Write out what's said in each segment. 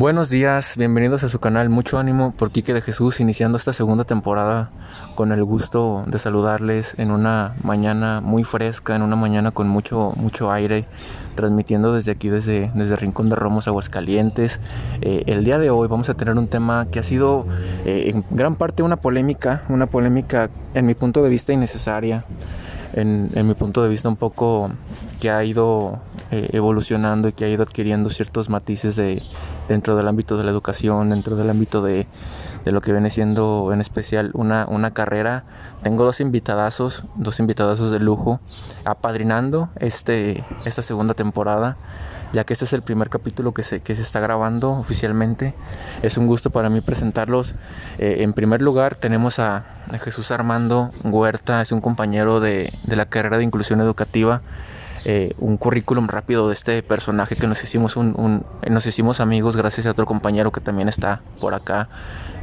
Buenos días, bienvenidos a su canal Mucho Ánimo por Quique de Jesús, iniciando esta segunda temporada con el gusto de saludarles en una mañana muy fresca, en una mañana con mucho, mucho aire, transmitiendo desde aquí, desde, desde Rincón de Romos, Aguascalientes. Eh, el día de hoy vamos a tener un tema que ha sido eh, en gran parte una polémica, una polémica en mi punto de vista innecesaria en, mi punto de vista un poco que ha ido eh, evolucionando y que ha ido adquiriendo ciertos matices de, dentro del ámbito de la educación, dentro del ámbito de, lo que viene siendo en especial una, una carrera. Tengo dos invitadazos, dos invitadazos de lujo, apadrinando este, esta segunda temporada ya que este es el primer capítulo que se, que se está grabando oficialmente. Es un gusto para mí presentarlos. Eh, en primer lugar tenemos a, Jesús Armando Huerta, es un compañero de, de la carrera de inclusión educativa. Eh, un currículum rápido de este personaje que nos hicimos un, nos hicimos amigos gracias a otro compañero que también está por acá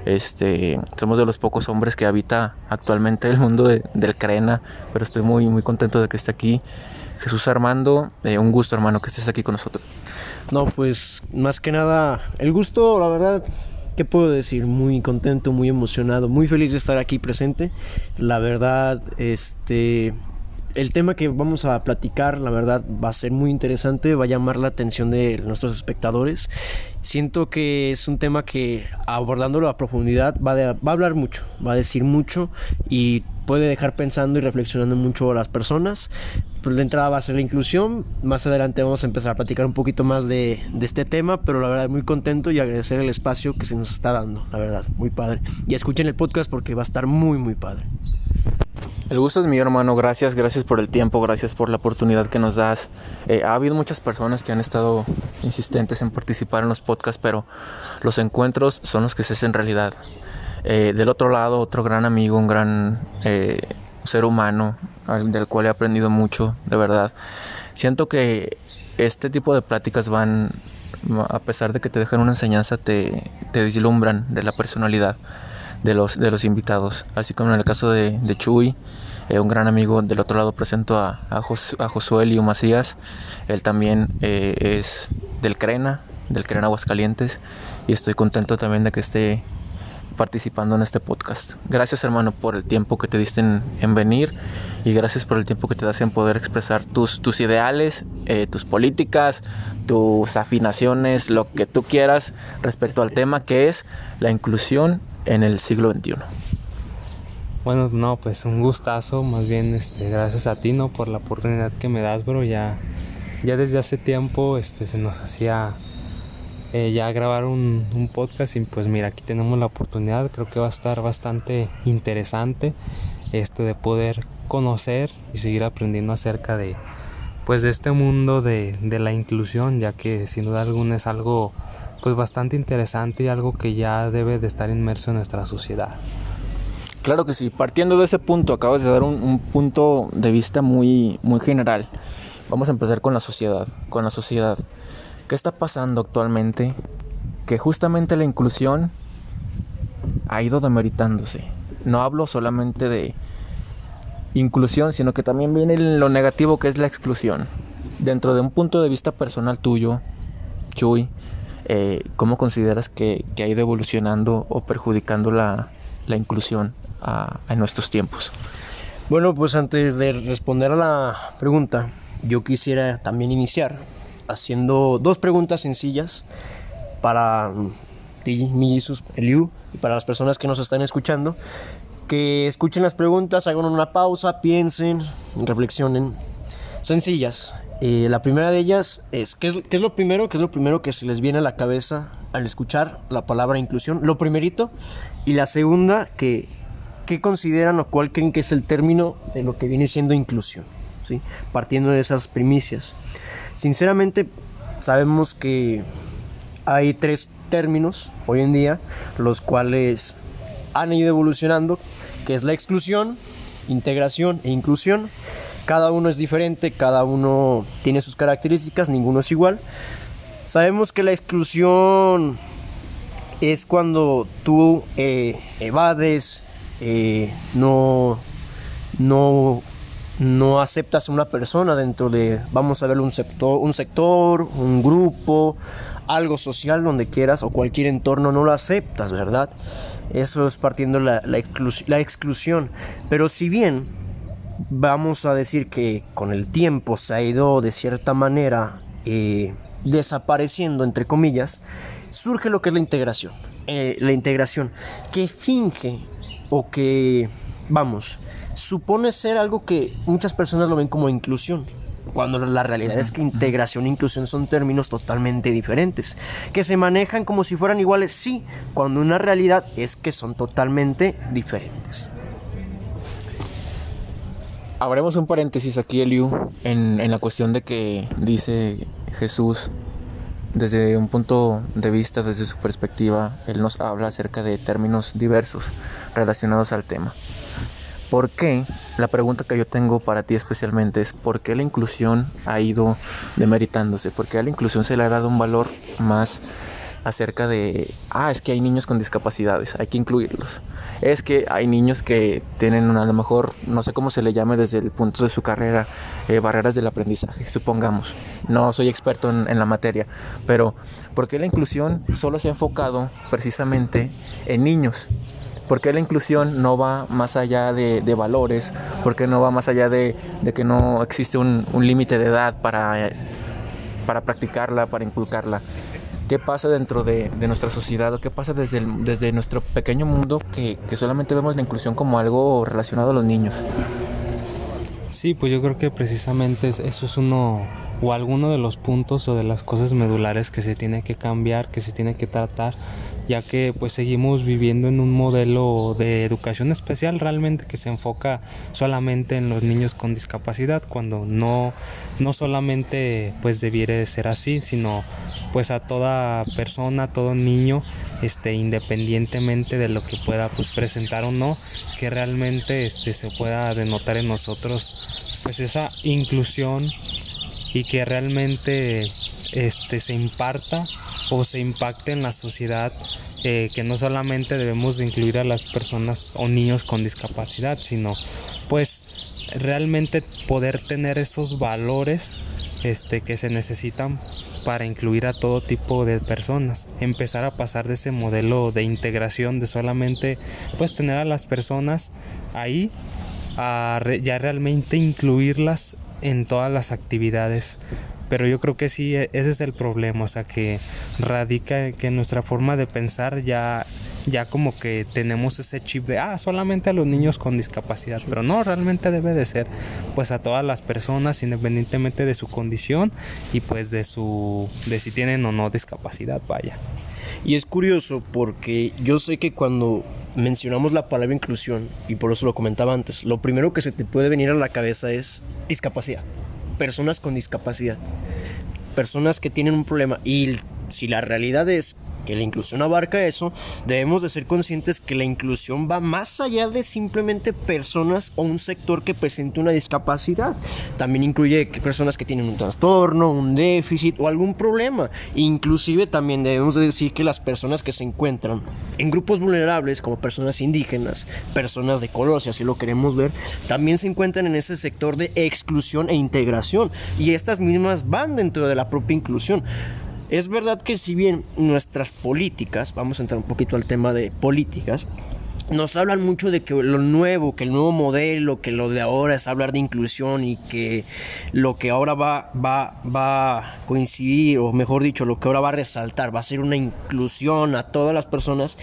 este somos de los pocos hombres que habita actualmente el mundo del crena pero estoy muy muy contento de que esté aquí Jesús Armando, eh, un gusto hermano que estés aquí con nosotros. No, pues más que nada, el gusto, la verdad, ¿qué puedo decir? Muy contento, muy emocionado, muy feliz de estar aquí presente. La verdad, este, el tema que vamos a platicar, la verdad, va a ser muy interesante, va a llamar la atención de nuestros espectadores. Siento que es un tema que abordándolo a profundidad va, a hablar mucho, va a decir mucho y puede dejar pensando y reflexionando mucho a las personas. Pues de entrada va a ser la inclusión. Más adelante vamos a empezar a platicar un poquito más de, de, este tema, pero la verdad muy contento y agradecer el espacio que se nos está dando, la verdad, muy padre. Y escuchen el podcast porque va a estar muy, muy padre. El gusto es mío, hermano. Gracias, gracias por el tiempo, gracias por la oportunidad que nos das. Eh, ha habido muchas personas que han estado insistentes en participar en los podcasts, pero los encuentros son los que se hacen realidad. Eh, del otro lado, otro gran amigo, un gran eh, ser humano, del cual he aprendido mucho, de verdad. Siento que este tipo de pláticas van, a pesar de que te dejan una enseñanza, te, te vislumbran de la personalidad de los, de los invitados. Así como en el caso de, de Chuy, eh, un gran amigo del otro lado presento a, a, Josué Lío Macías. Él también eh, es del Crena, del Crena Aguascalientes. Y estoy contento también de que esté participando en este podcast. Gracias hermano por el tiempo que te diste en, venir y gracias por el tiempo que te das en poder expresar tus, tus ideales, eh, tus políticas, tus afinaciones, lo que tú quieras respecto al tema que es la inclusión en el siglo XXI. Bueno, no, pues un gustazo, más bien este, gracias a ti, ¿no? Por la oportunidad que me das, bro, ya, ya desde hace tiempo este, se nos hacía eh, ya grabar un, un, podcast y pues mira, aquí tenemos la oportunidad, creo que va a estar bastante interesante este de poder conocer y seguir aprendiendo acerca de pues de este mundo de, de la inclusión, ya que sin duda alguna es algo pues bastante interesante y algo que ya debe de estar inmerso en nuestra sociedad. Claro que sí, partiendo de ese punto, acabas de dar un, punto de vista muy, muy general. Vamos a empezar con la sociedad, con la sociedad. ¿Qué está pasando actualmente? Que justamente la inclusión ha ido demeritándose. No hablo solamente de inclusión, sino que también viene lo negativo que es la exclusión. Dentro de un punto de vista personal tuyo, Chuy, eh, ¿cómo consideras que, ha ido evolucionando o perjudicando la, inclusión en nuestros tiempos? Bueno, pues antes de responder a la pregunta, yo quisiera también iniciar haciendo dos preguntas sencillas para ti, mi Eliu, y para las personas que nos están escuchando. Que escuchen las preguntas, hagan una pausa, piensen, reflexionen. Sencillas. Eh, la primera de ellas es ¿qué, es, lo primero? ¿Qué es lo primero que se les viene a la cabeza al escuchar la palabra inclusión? Lo primerito. Y la segunda, que, ¿qué consideran o cuál creen que es el término de lo que viene siendo inclusión? ¿sí? Partiendo de esas primicias. Sinceramente, sabemos que hay tres términos hoy en día, los cuales han ido evolucionando, que es la exclusión, integración e inclusión. Cada uno es diferente, cada uno tiene sus características, ninguno es igual. Sabemos que la exclusión es cuando tú eh, evades, eh, no, no no aceptas a una persona dentro de, vamos a ver, un sector, un sector, un grupo, algo social donde quieras o cualquier entorno, no lo aceptas, ¿verdad? Eso es partiendo la, exclusión. Pero si bien vamos a decir que con el tiempo se ha ido de cierta manera eh, desapareciendo, entre comillas, surge lo que es la integración. Eh, la integración que finge o que, vamos, supone ser algo que muchas personas lo ven como inclusión. Cuando la realidad es que integración e inclusión son términos totalmente diferentes, que se manejan como si fueran iguales, sí, cuando una realidad es que son totalmente diferentes. Abremos un paréntesis aquí, Eliu, en, en la cuestión de que dice Jesús, desde un punto de vista, desde su perspectiva, Él nos habla acerca de términos diversos relacionados al tema. ¿Por qué? La pregunta que yo tengo para ti especialmente es ¿por qué la inclusión ha ido demeritándose? ¿Por qué a la inclusión se le ha dado un valor más acerca de, ah, es que hay niños con discapacidades, hay que incluirlos. Es que hay niños que tienen a lo mejor, no sé cómo se le llame desde el punto de su carrera, eh, barreras del aprendizaje, supongamos. No soy experto en, la materia, pero ¿por qué la inclusión solo se ha enfocado precisamente en niños? ¿Por qué la inclusión no va más allá de, valores? ¿Por qué no va más allá de, de que no existe un, un límite de edad para, para practicarla, para inculcarla? Qué pasa dentro de, nuestra sociedad o qué pasa desde, nuestro pequeño mundo que, solamente vemos la inclusión como algo relacionado a los niños. Sí, pues yo creo que precisamente eso es uno o alguno de los puntos o de las cosas medulares que se tiene que cambiar, que se tiene que tratar ya que pues seguimos viviendo en un modelo de educación especial realmente que se enfoca solamente en los niños con discapacidad cuando no no solamente pues debiera ser así sino pues a toda persona todo niño este independientemente de lo que pueda pues presentar o no que realmente este se pueda denotar en nosotros pues esa inclusión y que realmente este se imparta o se impacte en la sociedad eh, que no solamente debemos de incluir a las personas o niños con discapacidad sino pues realmente poder tener esos valores este que se necesitan para incluir a todo tipo de personas. Empezar a pasar de ese modelo de integración de solamente pues tener a las personas ahí a ya realmente incluirlas en todas las actividades pero yo creo que sí, ese es el problema, o sea, que radica en que nuestra forma de pensar ya, ya como que tenemos ese chip de, ah, solamente a los niños con discapacidad, pero no, realmente debe de ser, pues a todas las personas, independientemente de su condición y pues de su, de si tienen o no discapacidad, vaya. Y es curioso porque yo sé que cuando mencionamos la palabra inclusión, y por eso lo comentaba antes, lo primero que se te puede venir a la cabeza es discapacidad personas con discapacidad, personas que tienen un problema. Y si la realidad es que la inclusión abarca eso, debemos de ser conscientes que la inclusión va más allá de simplemente personas o un sector que presente una discapacidad. También incluye personas que tienen un trastorno, un déficit o algún problema. Inclusive también debemos de decir que las personas que se encuentran en grupos vulnerables como personas indígenas, personas de color, si así lo queremos ver, también se encuentran en ese sector de exclusión e integración. Y estas mismas van dentro de la propia inclusión. Es verdad que si bien nuestras políticas, vamos a entrar un poquito al tema de políticas, nos hablan mucho de que lo nuevo, que el nuevo modelo, que lo de ahora es hablar de inclusión y que lo que ahora va, va, va a coincidir, o mejor dicho, lo que ahora va a resaltar, va a ser una inclusión a todas las personas.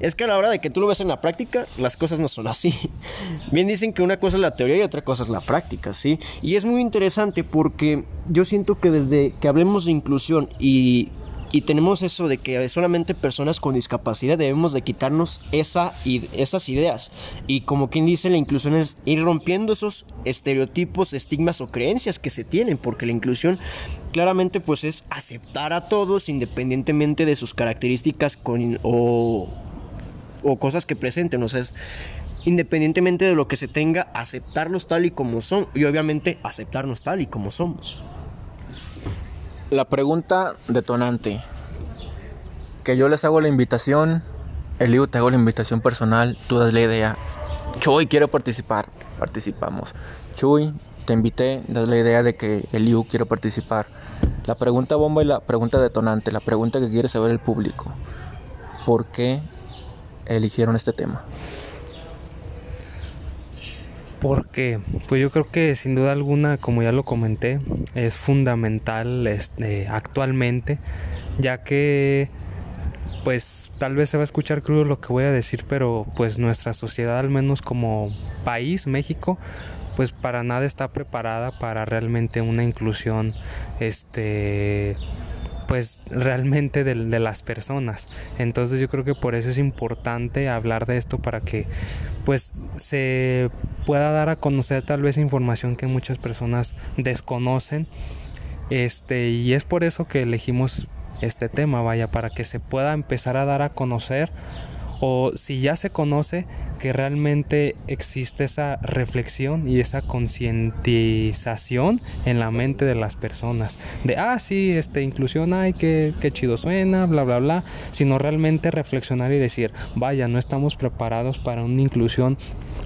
Es que a la hora de que tú lo ves en la práctica, las cosas no son así. Bien dicen que una cosa es la teoría y otra cosa es la práctica, ¿sí? Y es muy interesante porque yo siento que desde que hablemos de inclusión y, y tenemos eso de que solamente personas con discapacidad debemos de quitarnos esa, esas ideas. Y como quien dice, la inclusión es ir rompiendo esos estereotipos, estigmas o creencias que se tienen, porque la inclusión claramente pues es aceptar a todos independientemente de sus características con, o o cosas que presenten, o sea, es independientemente de lo que se tenga, aceptarlos tal y como son y obviamente aceptarnos tal y como somos. La pregunta detonante, que yo les hago la invitación, Eliu te hago la invitación personal, tú das la idea, hoy quiero participar, participamos. Chuy, te invité, das la idea de que el IU quiere participar. La pregunta bomba y la pregunta detonante, la pregunta que quiere saber el público. ¿Por qué eligieron este tema? Porque, pues yo creo que sin duda alguna, como ya lo comenté, es fundamental este, actualmente, ya que, pues tal vez se va a escuchar crudo lo que voy a decir, pero pues nuestra sociedad, al menos como país, México, pues para nada está preparada para realmente una inclusión, este pues realmente de, las personas. Entonces yo creo que por eso es importante hablar de esto para que pues se pueda dar a conocer tal vez información que muchas personas desconocen. Este, y es por eso que elegimos este tema, vaya, para que se pueda empezar a dar a conocer o si ya se conoce que realmente existe esa reflexión y esa concientización en la mente de las personas de ah sí este inclusión ay qué, qué chido suena bla bla bla sino realmente reflexionar y decir vaya no estamos preparados para una inclusión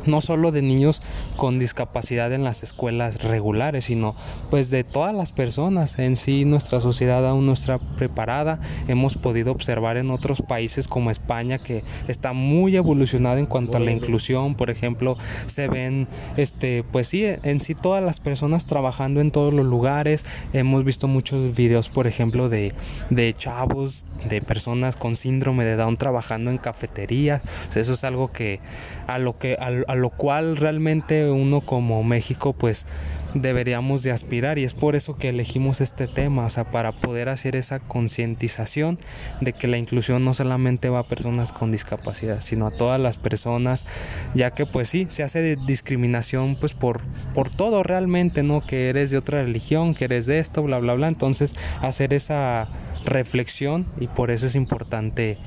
no solo de niños con discapacidad en las escuelas regulares, sino pues de todas las personas. En sí nuestra sociedad aún no está preparada. Hemos podido observar en otros países como España que está muy evolucionado en cuanto a la inclusión, por ejemplo, se ven este pues sí, en sí todas las personas trabajando en todos los lugares. Hemos visto muchos videos, por ejemplo, de, de chavos, de personas con síndrome de Down trabajando en cafeterías. eso es algo que a lo que a lo cual realmente uno como México pues deberíamos de aspirar y es por eso que elegimos este tema, o sea, para poder hacer esa concientización de que la inclusión no solamente va a personas con discapacidad, sino a todas las personas, ya que pues sí, se hace discriminación pues por, por todo realmente, ¿no? Que eres de otra religión, que eres de esto, bla, bla, bla, entonces hacer esa reflexión y por eso es importante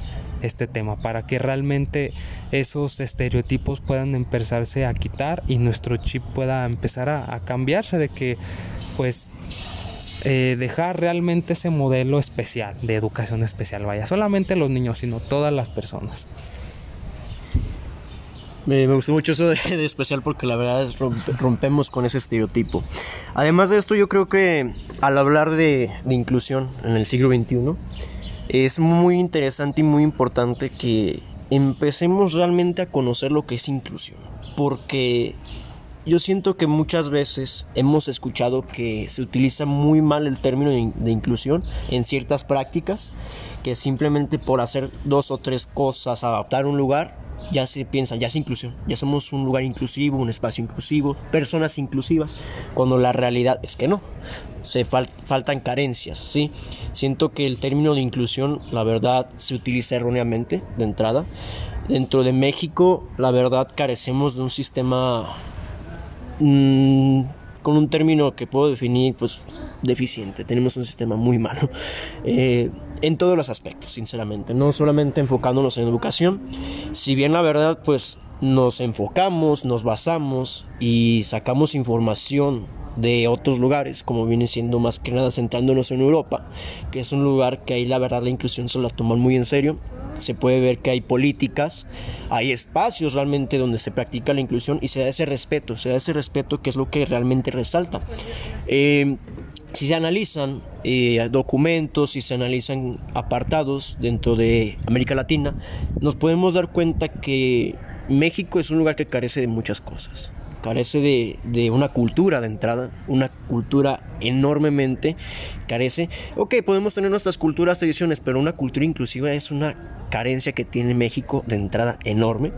este tema, para que realmente esos estereotipos puedan empezarse a quitar y nuestro chip pueda empezar a, cambiarse de que pues eh, dejar realmente ese modelo especial de educación especial, vaya, solamente los niños, sino todas las personas. Me, gustó mucho eso de, especial porque la verdad es rompemos con ese estereotipo. Además de esto, yo creo que al hablar de inclusión en el siglo XXI, es muy interesante y muy importante que empecemos realmente a conocer lo que es inclusión. Porque yo siento que muchas veces hemos escuchado que se utiliza muy mal el término de, inclusión en ciertas prácticas, que simplemente por hacer dos o tres cosas, adaptar un lugar, ya se piensa, ya es inclusión, ya somos un lugar inclusivo, un espacio inclusivo, personas inclusivas, cuando la realidad es que no, se faltan carencias, ¿sí? Siento que el término de inclusión, la verdad, se utiliza erróneamente de entrada. Dentro de México, la verdad, carecemos de un sistema mm, con un término que puedo definir, pues, deficiente. Tenemos un sistema muy malo. Eh, en todos los aspectos, sinceramente. No solamente enfocándonos en educación. Si bien la verdad, pues nos enfocamos, nos basamos y sacamos información de otros lugares, como viene siendo más que nada centrándonos en Europa, que es un lugar que ahí la verdad la inclusión se la toman muy en serio. Se puede ver que hay políticas, hay espacios realmente donde se practica la inclusión y se da ese respeto, se da ese respeto que es lo que realmente resalta. Eh, si se analizan eh, documentos, si se analizan apartados dentro de América Latina, nos podemos dar cuenta que México es un lugar que carece de muchas cosas. Carece de, de una cultura de entrada, una cultura enormemente carece. Ok, podemos tener nuestras culturas, tradiciones, pero una cultura inclusiva es una carencia que tiene México de entrada enorme.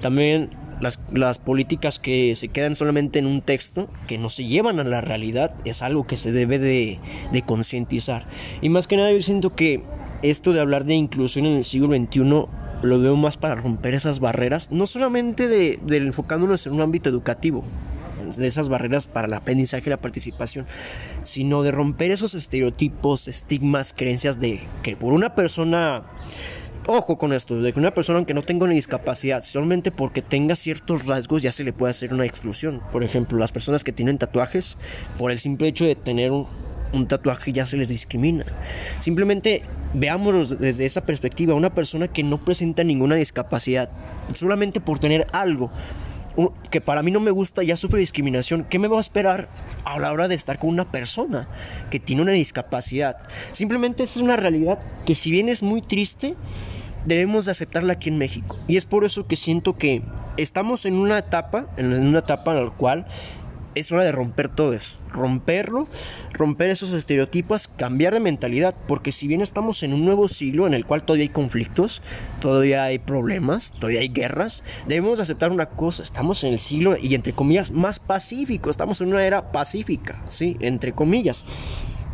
También las, políticas que se quedan solamente en un texto, que no se llevan a la realidad, es algo que se debe de, concientizar. Y más que nada yo siento que esto de hablar de inclusión en el siglo XXI lo veo más para romper esas barreras, no solamente de, de enfocándonos en un ámbito educativo, de esas barreras para el aprendizaje y la participación, sino de romper esos estereotipos, estigmas, creencias de que por una persona Ojo con esto, de que una persona aunque no tenga una discapacidad, solamente porque tenga ciertos rasgos ya se le puede hacer una exclusión. Por ejemplo, las personas que tienen tatuajes, por el simple hecho de tener un, tatuaje ya se les discrimina. Simplemente veámoslo desde esa perspectiva. Una persona que no presenta ninguna discapacidad, solamente por tener algo, que para mí no me gusta, ya sufre discriminación, ¿qué me va a esperar a la hora de estar con una persona que tiene una discapacidad? Simplemente esa es una realidad que si bien es muy triste, debemos de aceptarla aquí en México. Y es por eso que siento que estamos en una etapa, en una etapa en la cual es hora de romper todo eso, romperlo, romper esos estereotipos, cambiar de mentalidad, porque si bien estamos en un nuevo siglo en el cual todavía hay conflictos, todavía hay problemas, todavía hay guerras, debemos aceptar una cosa, estamos en el siglo y entre comillas más pacífico, estamos en una era pacífica, sí, entre comillas.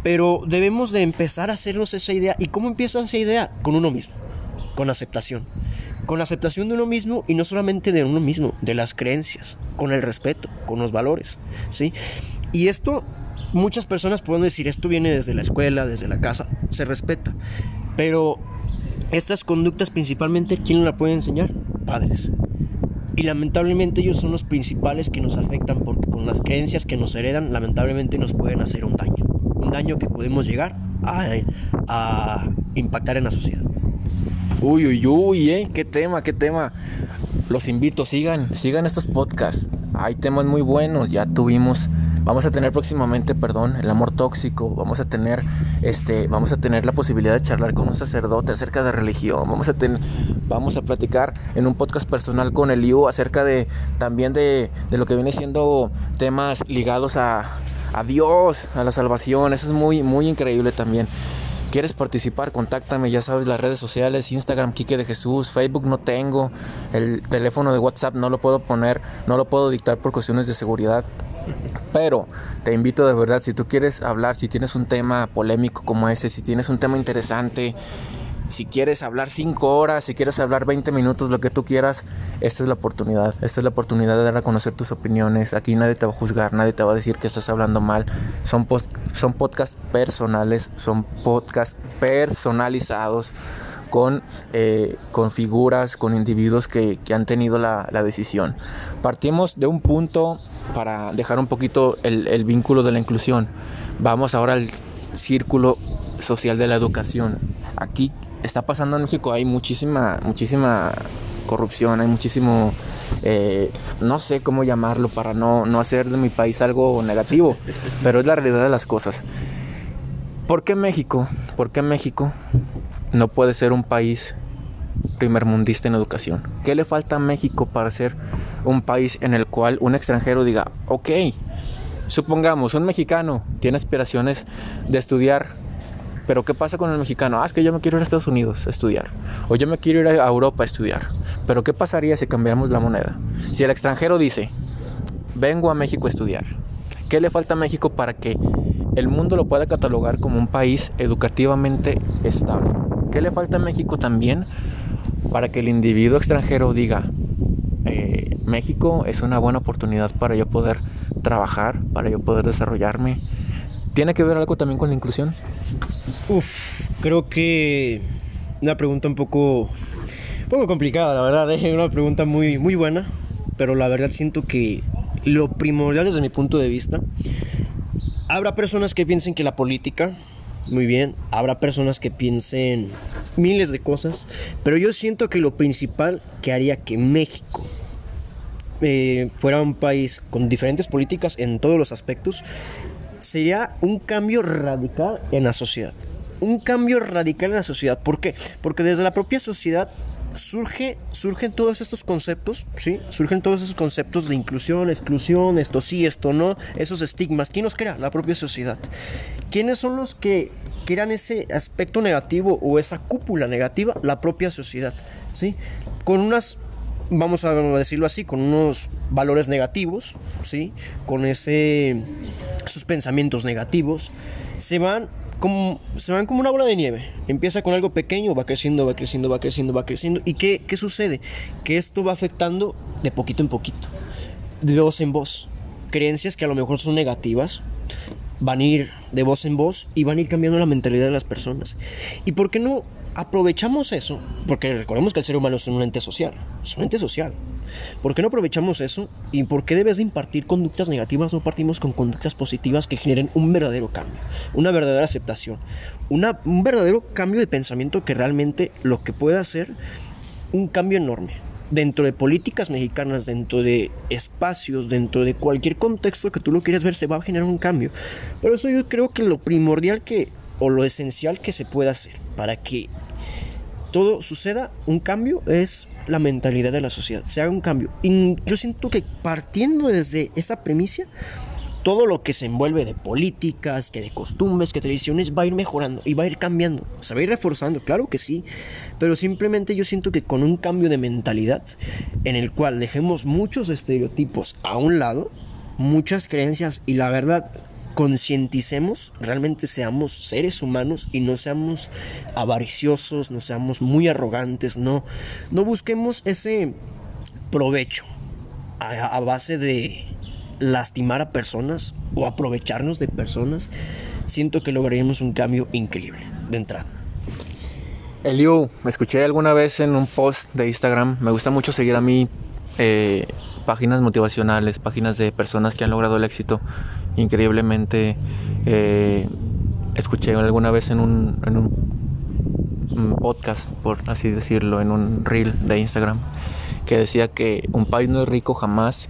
Pero debemos de empezar a hacernos esa idea. ¿Y cómo empieza esa idea? Con uno mismo, con aceptación con aceptación de uno mismo y no solamente de uno mismo, de las creencias, con el respeto, con los valores, ¿sí? Y esto muchas personas pueden decir, esto viene desde la escuela, desde la casa, se respeta, pero estas conductas principalmente, ¿quién la puede enseñar? Padres. Y lamentablemente ellos son los principales que nos afectan porque con las creencias que nos heredan, lamentablemente nos pueden hacer un daño. Un daño que podemos llegar a impactar en la sociedad. Uy, uy, uy, ¿eh? ¿Qué tema, qué tema? Los invito, sigan, sigan estos podcasts. Hay temas muy buenos, ya tuvimos vamos a tener próximamente, perdón, el amor tóxico, vamos a tener este, vamos a tener la posibilidad de charlar con un sacerdote acerca de religión, vamos a tener vamos a platicar en un podcast personal con el IU acerca de también de, de lo que viene siendo temas ligados a, a Dios, a la salvación, eso es muy muy increíble también. ¿Quieres participar? Contáctame, ya sabes, las redes sociales, Instagram, Quique de Jesús, Facebook no tengo, el teléfono de WhatsApp no lo puedo poner, no lo puedo dictar por cuestiones de seguridad. Pero te invito de verdad, si tú quieres hablar, si tienes un tema polémico como ese, si tienes un tema interesante, si quieres hablar 5 horas, si quieres hablar 20 minutos, lo que tú quieras, esta es la oportunidad. Esta es la oportunidad de dar a conocer tus opiniones. Aquí nadie te va a juzgar, nadie te va a decir que estás hablando mal. Son, son podcasts personales, son podcasts personalizados con, eh, con figuras, con individuos que, han tenido la, decisión. Partimos de un punto para dejar un poquito el, el vínculo de la inclusión. Vamos ahora al círculo social de la educación. Aquí está pasando en México hay muchísima, muchísima corrupción, hay muchísimo, eh, no sé cómo llamarlo para no, no hacer de mi país algo negativo, pero es la realidad de las cosas. ¿Por qué México? ¿Por qué México no puede ser un país primermundista en educación? ¿Qué le falta a México para ser un país en el cual un extranjero diga, ok, supongamos, un mexicano tiene aspiraciones de estudiar pero ¿qué pasa con el mexicano? Ah, es que yo me quiero ir a Estados Unidos a estudiar. O yo me quiero ir a Europa a estudiar. Pero ¿qué pasaría si cambiamos la moneda? Si el extranjero dice, vengo a México a estudiar. ¿Qué le falta a México para que el mundo lo pueda catalogar como un país educativamente estable? ¿Qué le falta a México también para que el individuo extranjero diga, eh, México es una buena oportunidad para yo poder trabajar, para yo poder desarrollarme? ¿Tiene que ver algo también con la inclusión? Uf, creo que una pregunta un poco, un poco complicada, la verdad, es ¿eh? una pregunta muy, muy buena, pero la verdad siento que lo primordial desde mi punto de vista, habrá personas que piensen que la política, muy bien, habrá personas que piensen miles de cosas, pero yo siento que lo principal que haría que México eh, fuera un país con diferentes políticas en todos los aspectos, sería un cambio radical en la sociedad. Un cambio radical en la sociedad. ¿Por qué? Porque desde la propia sociedad surge, surgen todos estos conceptos, ¿sí? Surgen todos esos conceptos de inclusión, exclusión, esto sí, esto no, esos estigmas. ¿Quién los crea? La propia sociedad. ¿Quiénes son los que crean ese aspecto negativo o esa cúpula negativa? La propia sociedad, ¿sí? Con unas vamos a decirlo así, con unos valores negativos, ¿sí? Con ese, esos pensamientos negativos, se van como, se van como una bola de nieve. Empieza con algo pequeño, va creciendo, va creciendo, va creciendo, va creciendo. ¿Y qué, qué sucede? Que esto va afectando de poquito en poquito, de voz en voz. Creencias que a lo mejor son negativas, van a ir de voz en voz y van a ir cambiando la mentalidad de las personas. ¿Y por qué no aprovechamos eso, porque recordemos que el ser humano es un ente social, es un ente social. ¿Por qué no aprovechamos eso? ¿Y por qué debes de impartir conductas negativas? No partimos con conductas positivas que generen un verdadero cambio, una verdadera aceptación, una, un verdadero cambio de pensamiento que realmente lo que puede hacer un cambio enorme. dentro de políticas mexicanas, dentro de espacios, dentro de cualquier contexto que tú lo quieras ver, se va a generar un cambio. Por eso yo creo que lo primordial que, o lo esencial que se puede hacer para que todo suceda, un cambio es la mentalidad de la sociedad, se haga un cambio. Y yo siento que partiendo desde esa premisa, todo lo que se envuelve de políticas, que de costumbres, que tradiciones, va a ir mejorando y va a ir cambiando. Se va a ir reforzando, claro que sí, pero simplemente yo siento que con un cambio de mentalidad en el cual dejemos muchos estereotipos a un lado, muchas creencias y la verdad concienticemos, realmente seamos seres humanos y no seamos avariciosos, no seamos muy arrogantes, no, no busquemos ese provecho a, base de lastimar a personas o aprovecharnos de personas, siento que lograríamos un cambio increíble de entrada. Eliu, me escuché alguna vez en un post de Instagram, me gusta mucho seguir a mí eh, páginas motivacionales, páginas de personas que han logrado el éxito increíblemente. Eh, escuché alguna vez en un, en un podcast, por así decirlo, en un reel de Instagram, que decía que un país no es rico jamás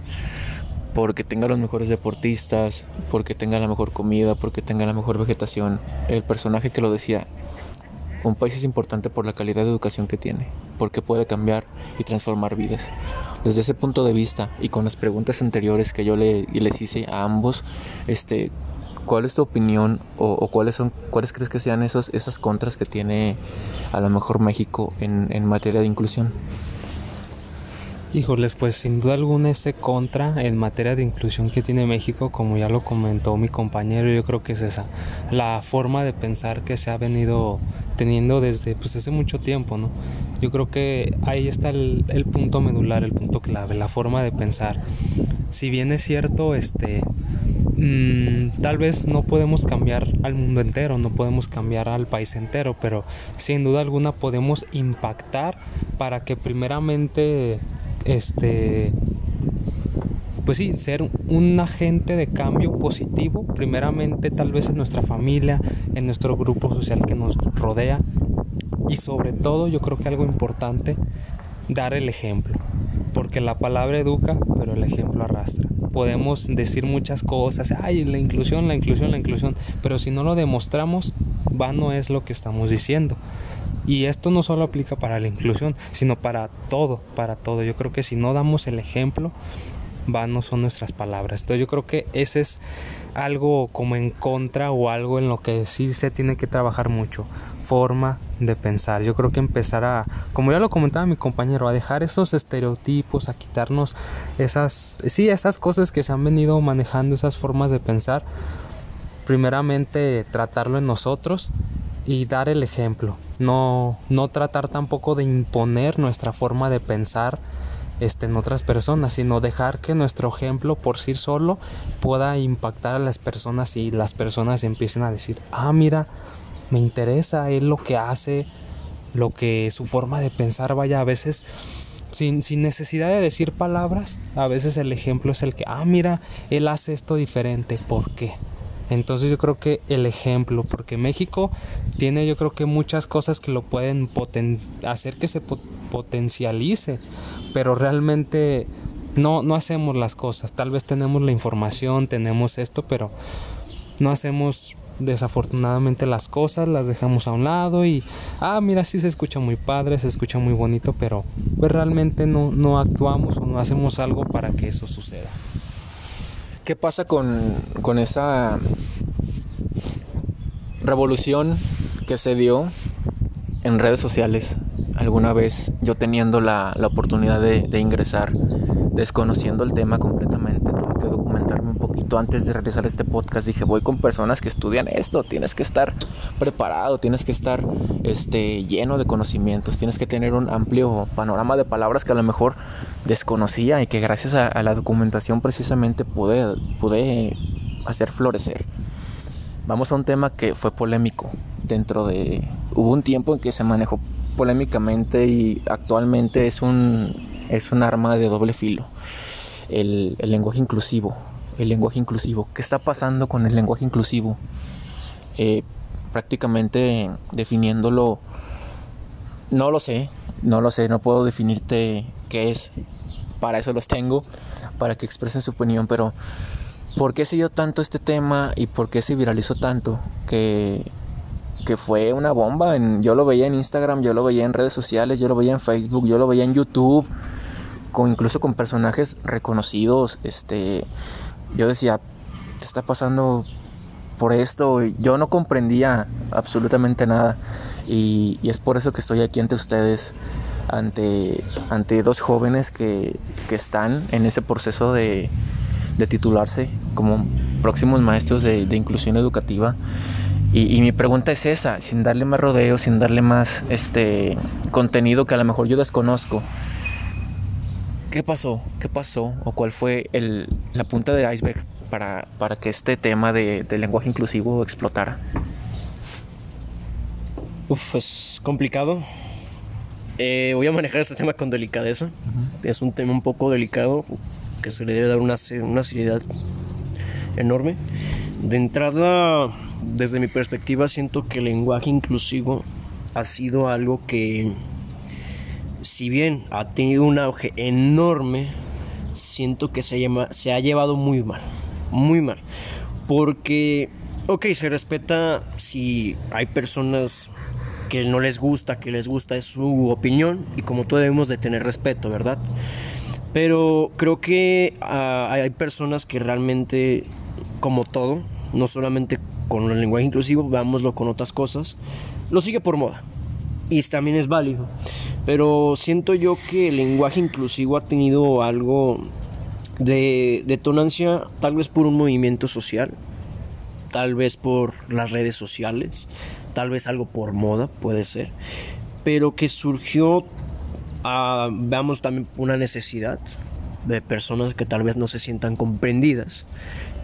porque tenga los mejores deportistas, porque tenga la mejor comida, porque tenga la mejor vegetación. El personaje que lo decía, un país es importante por la calidad de educación que tiene, porque puede cambiar y transformar vidas. Desde ese punto de vista y con las preguntas anteriores que yo le, les hice a ambos, este, ¿cuál es tu opinión o, cuáles son, cuáles crees que sean esos, esas contras que tiene a lo mejor México en, en materia de inclusión? Híjoles, pues sin duda alguna este contra en materia de inclusión que tiene México, como ya lo comentó mi compañero, yo creo que es esa, la forma de pensar que se ha venido teniendo desde pues hace mucho tiempo, ¿no? Yo creo que ahí está el, punto medular, el punto clave, la forma de pensar. Si bien es cierto, este mm, tal vez no podemos cambiar al mundo entero, no podemos cambiar al país entero, pero sin duda alguna podemos impactar para que primeramente este pues sí, ser un agente de cambio positivo, primeramente tal vez en nuestra familia, en nuestro grupo social que nos rodea y sobre todo yo creo que algo importante, dar el ejemplo, porque la palabra educa, pero el ejemplo arrastra. Podemos decir muchas cosas, ay, la inclusión, la inclusión, la inclusión, pero si no lo demostramos, vano es lo que estamos diciendo. Y esto no solo aplica para la inclusión, sino para todo, para todo. Yo creo que si no damos el ejemplo, no son nuestras palabras. Entonces yo creo que ese es algo como en contra o algo en lo que sí se tiene que trabajar mucho. Forma de pensar. Yo creo que empezar a, como ya lo comentaba mi compañero, a dejar esos estereotipos, a quitarnos esas, sí, esas cosas que se han venido manejando, esas formas de pensar. Primeramente tratarlo en nosotros y dar el ejemplo. No, no tratar tampoco de imponer nuestra forma de pensar este, en otras personas, sino dejar que nuestro ejemplo por sí solo pueda impactar a las personas y las personas empiecen a decir, ah, mira, me interesa él lo que hace, lo que su forma de pensar vaya a veces sin, sin, necesidad de decir palabras, a veces el ejemplo es el que, ah, mira, él hace esto diferente, ¿por qué? Entonces yo creo que el ejemplo, porque México tiene yo creo que muchas cosas que lo pueden hacer que se potencialice, pero realmente no, no hacemos las cosas. Tal vez tenemos la información, tenemos esto, pero no hacemos desafortunadamente las cosas, las dejamos a un lado y, ah, mira, sí se escucha muy padre, se escucha muy bonito, pero pues realmente no, no actuamos o no hacemos algo para que eso suceda. ¿Qué pasa con, esa revolución que se dio en redes sociales? Alguna vez yo teniendo la, oportunidad de, de, ingresar, desconociendo el tema completamente, poquito antes de realizar este podcast. Dije, voy con personas que estudian esto, tienes que estar preparado, tienes que estar este, lleno de conocimientos, tienes que tener un amplio panorama de palabras que a lo mejor desconocía y que gracias a, la documentación precisamente pude, pude hacer florecer. Vamos a un tema que fue polémico dentro de... Hubo un tiempo en que se manejó polémicamente y actualmente es un, es un arma de doble filo. El, lenguaje inclusivo. El lenguaje inclusivo. ¿Qué está pasando con el lenguaje inclusivo? Eh, prácticamente definiéndolo, no lo sé, no lo sé, no puedo definirte qué es. Para eso los tengo, para que expresen su opinión, pero ¿por qué se dio tanto este tema y por qué se viralizó tanto? Que, que fue una bomba. Yo lo veía en Instagram, yo lo veía en redes sociales, yo lo veía en Facebook, yo lo veía en YouTube, con, incluso con personajes reconocidos. Este, yo decía, ¿te está pasando por esto? Yo no comprendía absolutamente nada. Y, es por eso que estoy aquí ante ustedes, ante, ante dos jóvenes que, están en ese proceso de, titularse como próximos maestros de, inclusión educativa. Y, mi pregunta es esa, sin darle más rodeo, sin darle más este contenido que a lo mejor yo desconozco. ¿Qué pasó? ¿Qué pasó? ¿O cuál fue el, la punta de iceberg para, para que este tema de, de lenguaje inclusivo explotara? Uf, es complicado. Eh, voy a manejar este tema con delicadeza. Es un tema un poco delicado que se le debe dar una, una seriedad enorme. De entrada, desde mi perspectiva, siento que el lenguaje inclusivo ha sido algo que, si bien ha tenido un auge enorme, siento que se, ha llevado muy mal. Muy mal. Porque, ok, se respeta si hay personas que no les gusta, que les gusta es su opinión y como todo debemos de tener respeto, ¿verdad? Pero creo que ah, hay personas que realmente, como todo, no solamente con el lenguaje inclusivo, veámoslo con otras cosas, lo sigue por moda. Y también es válido. Pero siento yo que el lenguaje inclusivo ha tenido algo de detonancia, tal vez por un movimiento social, tal vez por las redes sociales, tal vez algo por moda, puede ser, pero que surgió, a, veamos también una necesidad de personas que tal vez no se sientan comprendidas,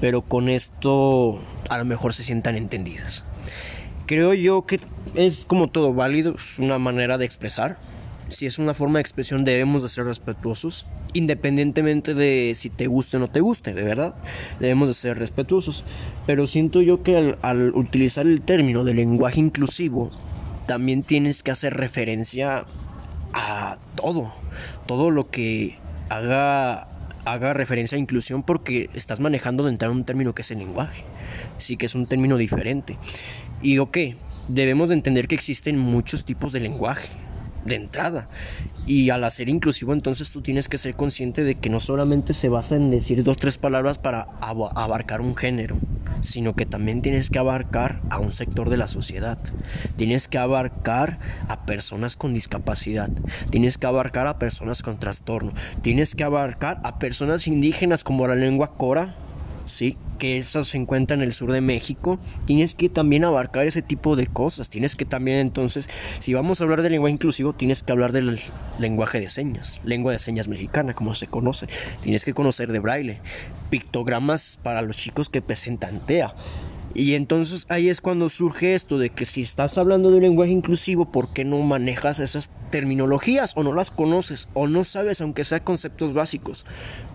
pero con esto a lo mejor se sientan entendidas. Creo yo que es como todo válido, es una manera de expresar, si es una forma de expresión debemos de ser respetuosos, independientemente de si te guste o no te guste, de verdad, debemos de ser respetuosos. Pero siento yo que al, utilizar el término de lenguaje inclusivo, también tienes que hacer referencia a todo, todo lo que haga haga referencia a inclusión porque estás manejando de entrar un término que es el lenguaje, sí que es un término diferente. Y ok, debemos de entender que existen muchos tipos de lenguaje, de entrada. Y al hacer inclusivo, entonces tú tienes que ser consciente de que no solamente se basa en decir dos, tres palabras para abarcar un género, sino que también tienes que abarcar a un sector de la sociedad. Tienes que abarcar a personas con discapacidad. Tienes que abarcar a personas con trastorno. Tienes que abarcar a personas indígenas como la lengua cora ¿sí? Que eso se encuentra en el sur de México. Tienes que también abarcar ese tipo de cosas. Tienes que también entonces, si vamos a hablar de lenguaje inclusivo, tienes que hablar del lenguaje de señas, lengua de señas mexicana, como se conoce. Tienes que conocer de braille, pictogramas para los chicos que presentan TEA. Y entonces ahí es cuando surge esto de que si estás hablando de un lenguaje inclusivo, ¿por qué no manejas esas terminologías o no las conoces o no sabes aunque sea conceptos básicos?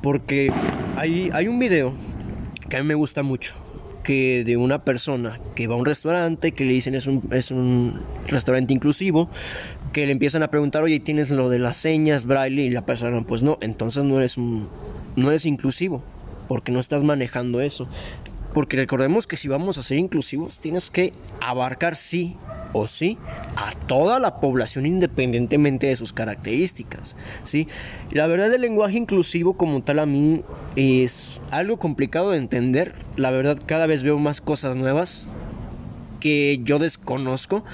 Porque hay, hay un video a mí me gusta mucho, que de una persona que va a un restaurante, que le dicen es un, es un restaurante inclusivo, que le empiezan a preguntar, oye, ¿tienes lo de las señas, braille? Y la persona, pues no, entonces no eres, no eres inclusivo, porque no estás manejando eso. Porque recordemos que si vamos a ser inclusivos, tienes que abarcar sí o sí a toda la población independientemente de sus características. ¿sí? La verdad del lenguaje inclusivo como tal a mí es algo complicado de entender. La verdad cada vez veo más cosas nuevas que yo desconozco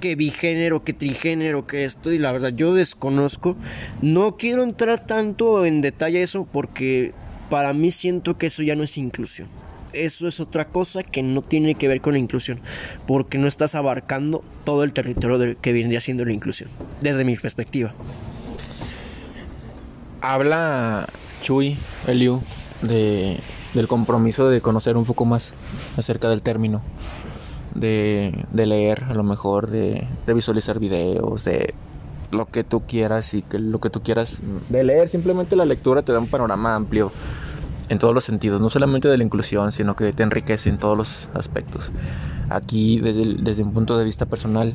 que bigénero, que trigénero, que esto, y la verdad yo desconozco. No quiero entrar tanto en detalle eso porque para mí siento que eso ya no es inclusión eso es otra cosa que no tiene que ver con la inclusión, porque no estás abarcando todo el territorio que vendría siendo la inclusión, desde mi perspectiva. Habla Chuy, Eliu, de, del compromiso de conocer un poco más acerca del término, de, leer a lo mejor, de, de visualizar videos, de lo que tú quieras y que lo que tú quieras de leer, simplemente la lectura te da un panorama amplio en todos los sentidos, no solamente de la inclusión, sino que te enriquece en todos los aspectos. Aquí, desde, desde un punto de vista personal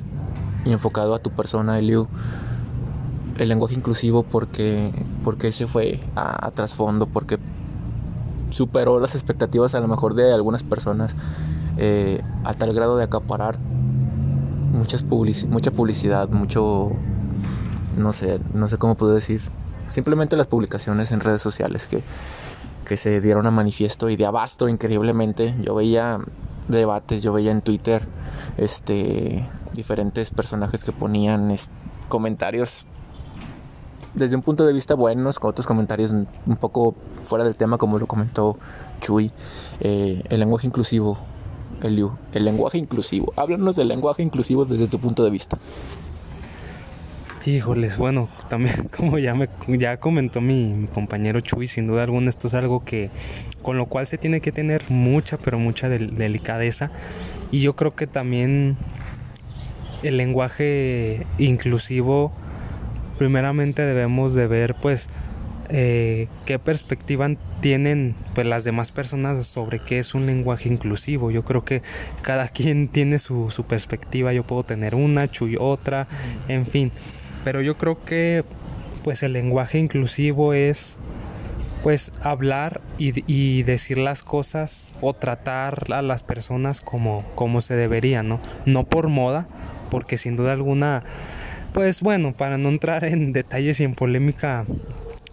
y enfocado a tu persona, Eliu, el lenguaje inclusivo porque, porque se fue a, trasfondo, porque superó las expectativas a lo mejor de algunas personas eh, a tal grado de acaparar muchas mucha publicidad, mucho, no sé, no sé cómo puedo decir, simplemente las publicaciones en redes sociales que, que se dieron a manifiesto y de abasto increíblemente. Yo veía debates, yo veía en Twitter este diferentes personajes que ponían comentarios desde un punto de vista buenos, con otros comentarios un poco fuera del tema, como lo comentó Chuy. Eh, el lenguaje inclusivo, Eliu, el lenguaje inclusivo. Háblanos del lenguaje inclusivo desde tu punto de vista. Híjoles, bueno, también como ya me ya comentó mi, compañero Chuy, sin duda alguna esto es algo que con lo cual se tiene que tener mucha, pero mucha delicadeza y yo creo que también el lenguaje inclusivo primeramente debemos de ver pues eh, qué perspectiva tienen pues las demás personas sobre qué es un lenguaje inclusivo. Yo creo que cada quien tiene su, su perspectiva, yo puedo tener una, Chuy otra, en fin. Pero yo creo que pues el lenguaje inclusivo es pues hablar y, y, decir las cosas o tratar a las personas como, como se debería, ¿no? No por moda, porque sin duda alguna pues bueno, para no entrar en detalles y en polémica,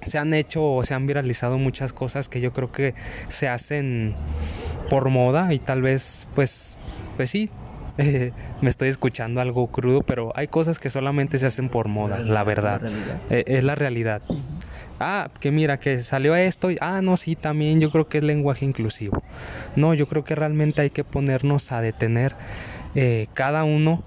se han hecho o se han viralizado muchas cosas que yo creo que se hacen por moda y tal vez pues pues sí me estoy escuchando algo crudo pero hay cosas que solamente se hacen por moda la verdad. eh, es la realidad. Ah que mira que salió esto y ah no sí también yo creo que es lenguaje inclusivo. No yo creo que realmente hay que ponernos a detener eh, cada uno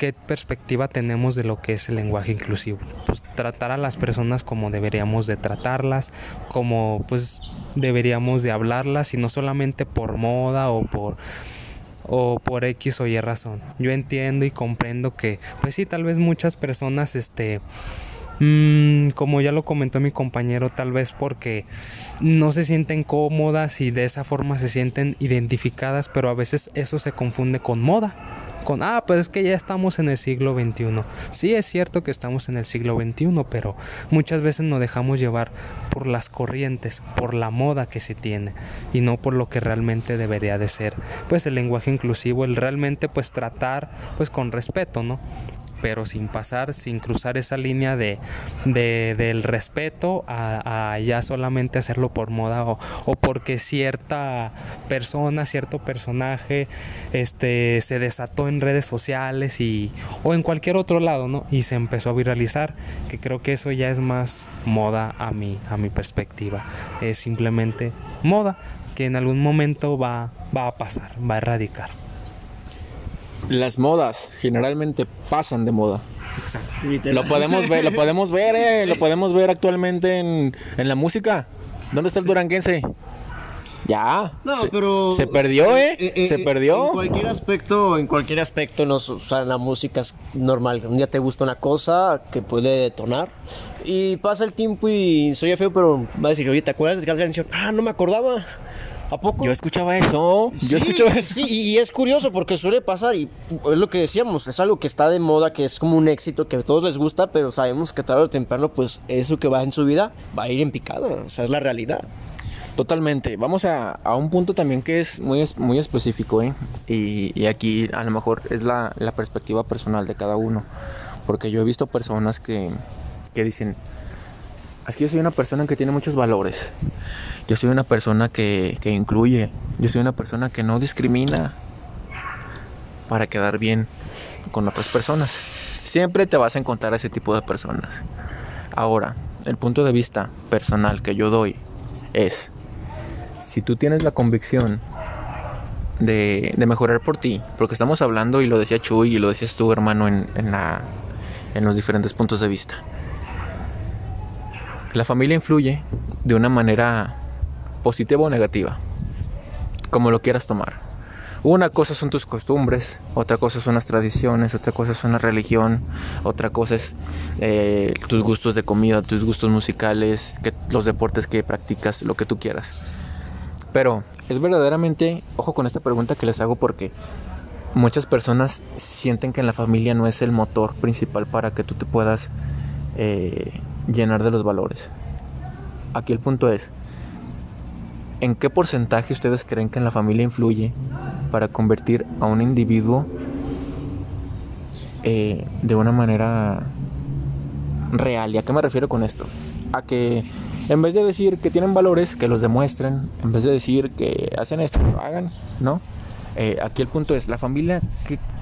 qué perspectiva tenemos de lo que es el lenguaje inclusivo. Pues tratar a las personas como deberíamos de tratarlas, como pues deberíamos de hablarlas y no solamente por moda o por o por X o Y razón. Yo entiendo y comprendo que pues sí, tal vez muchas personas este mm, como ya lo comentó mi compañero, tal vez porque no se sienten cómodas y de esa forma se sienten identificadas, pero a veces eso se confunde con moda ah, pues es que ya estamos en el siglo XXI. Sí es cierto que estamos en el siglo XXI, pero muchas veces nos dejamos llevar por las corrientes, por la moda que se tiene y no por lo que realmente debería de ser. Pues el lenguaje inclusivo, el realmente pues tratar pues con respeto, ¿no? Pero sin pasar, sin cruzar esa línea de, del respeto a, ya solamente hacerlo por moda o, porque cierta persona, cierto personaje este, se desató en redes sociales y, o en cualquier otro lado, ¿no? Y se empezó a viralizar, que creo que eso ya es más moda a mi, a mi perspectiva. Es simplemente moda que en algún momento va, va a pasar, va a erradicar las modas generalmente pasan de moda. Exacto. Lo podemos ver, lo podemos ver, eh, lo podemos ver actualmente en, la música. ¿Dónde está el duranguense? Ya. No, se, pero. Se perdió, ¿eh? eh, eh se perdió. En cualquier aspecto, en cualquier aspecto, no, o sea, la música es normal. Un día te gusta una cosa que puede detonar. Y pasa el tiempo y soy feo, pero va a decir, oye, ¿te acuerdas de canción? Ah, no me acordaba. ¿A poco? Yo escuchaba eso. Yo escuchaba eso. Sí, y es curioso porque suele pasar y es lo que decíamos, es algo que está de moda, que es como un éxito, que a todos les gusta, pero sabemos que tarde o temprano, pues eso que va en su vida va a ir en picada. O sea, es la realidad. Totalmente. Vamos a, a, un punto también que es muy, muy específico, ¿eh? Y, y aquí a lo mejor es la, la, perspectiva personal de cada uno. Porque yo he visto personas que, que dicen, es que yo soy una persona que tiene muchos valores. Yo soy una persona que, incluye. Yo soy una persona que no discrimina para quedar bien con otras personas. Siempre te vas a encontrar a ese tipo de personas. Ahora, el punto de vista personal que yo doy es, si tú tienes la convicción de, mejorar por ti, porque estamos hablando, y lo decía Chuy, y lo decías tú, hermano, en, la, en los diferentes puntos de vista. La familia influye de una manera positiva o negativa, como lo quieras tomar. Una cosa son tus costumbres, otra cosa son las tradiciones, otra cosa es una religión, otra cosa es eh, tus gustos de comida, tus gustos musicales, los deportes que practicas, lo que tú quieras. Pero es verdaderamente, ojo con esta pregunta que les hago porque muchas personas sienten que en la familia no es el motor principal para que tú te puedas eh, llenar de los valores. Aquí el punto es, ¿en qué porcentaje ustedes creen que en la familia influye para convertir a un individuo eh, de una manera real? ¿Y a qué me refiero con esto? A que en vez de decir que tienen valores, que los demuestren, en vez de decir que hacen esto, lo hagan, ¿no? Eh, aquí el punto es, la familia,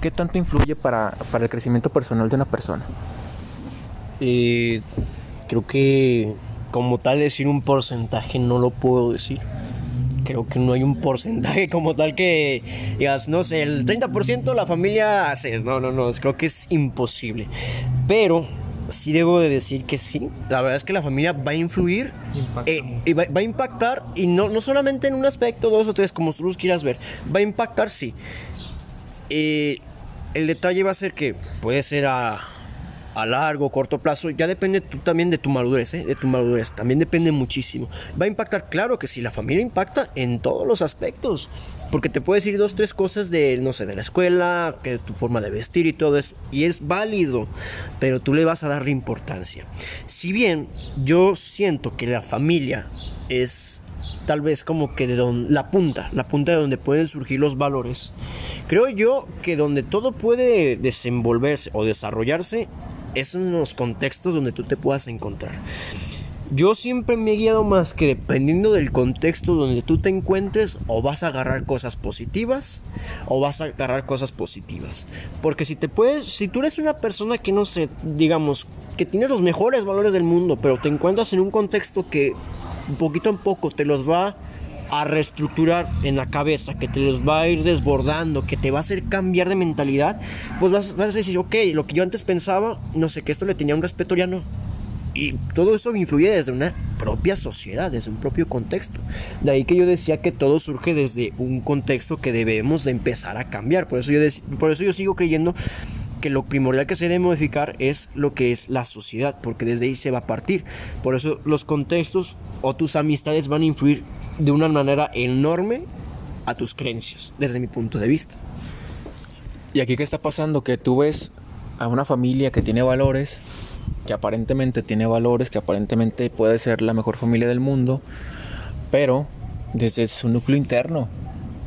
¿qué, tanto influye para, para, el crecimiento personal de una persona? Eh, creo que como tal decir un porcentaje no lo puedo decir. Creo que no hay un porcentaje como tal que digas, no sé, el 30% la familia hace. No, no, no, creo que es imposible. Pero sí debo de decir que sí. La verdad es que la familia va a influir eh, y va, a impactar, y no, no solamente en un aspecto, dos o tres, como tú los quieras ver. Va a impactar, sí. Eh, el detalle va a ser que puede ser a, a largo, corto plazo, ya depende tú también de tu madurez, ¿eh? de tu madurez, también depende muchísimo. Va a impactar, claro que sí, la familia impacta en todos los aspectos, porque te puedes decir dos, tres cosas de, no sé, de la escuela, que tu forma de vestir y todo eso, y es válido, pero tú le vas a darle importancia. Si bien yo siento que la familia es tal vez como que de la punta, la punta de donde pueden surgir los valores. Creo yo que donde todo puede desenvolverse o desarrollarse es en los contextos donde tú te puedas encontrar. Yo siempre me he guiado más que dependiendo del contexto donde tú te encuentres, o vas a agarrar cosas positivas o vas a agarrar cosas positivas. Porque si te puedes, si tú eres una persona que no sé, digamos, que tiene los mejores valores del mundo, pero te encuentras en un contexto que poquito en poco te los va a reestructurar en la cabeza, que te los va a ir desbordando, que te va a hacer cambiar de mentalidad, pues vas, vas a decir, ok, lo que yo antes pensaba, no sé, que esto le tenía un respeto, ya no. Y todo eso influye desde una propia sociedad, desde un propio contexto. De ahí que yo decía que todo surge desde un contexto que debemos de empezar a cambiar. Por eso yo, por eso yo sigo creyendo que lo primordial que se debe modificar es lo que es la sociedad, porque desde ahí se va a partir. Por eso los contextos o tus amistades van a influir de una manera enorme a tus creencias, desde mi punto de vista. ¿Y aquí qué está pasando? Que tú ves a una familia que tiene valores que aparentemente tiene valores, que aparentemente puede ser la mejor familia del mundo, pero desde su núcleo interno.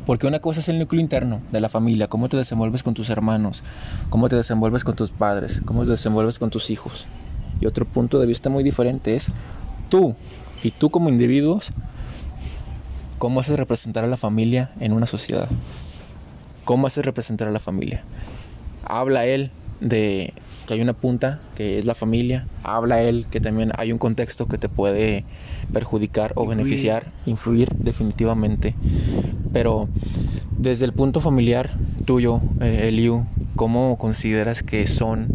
Porque una cosa es el núcleo interno de la familia, cómo te desenvuelves con tus hermanos, cómo te desenvuelves con tus padres, cómo te desenvuelves con tus hijos. Y otro punto de vista muy diferente es tú y tú como individuos, cómo haces representar a la familia en una sociedad. ¿Cómo haces representar a la familia? Habla él de que hay una punta que es la familia, habla él que también hay un contexto que te puede perjudicar o beneficiar, influir definitivamente. Pero desde el punto familiar tuyo, eh, Eliu, ¿cómo consideras que son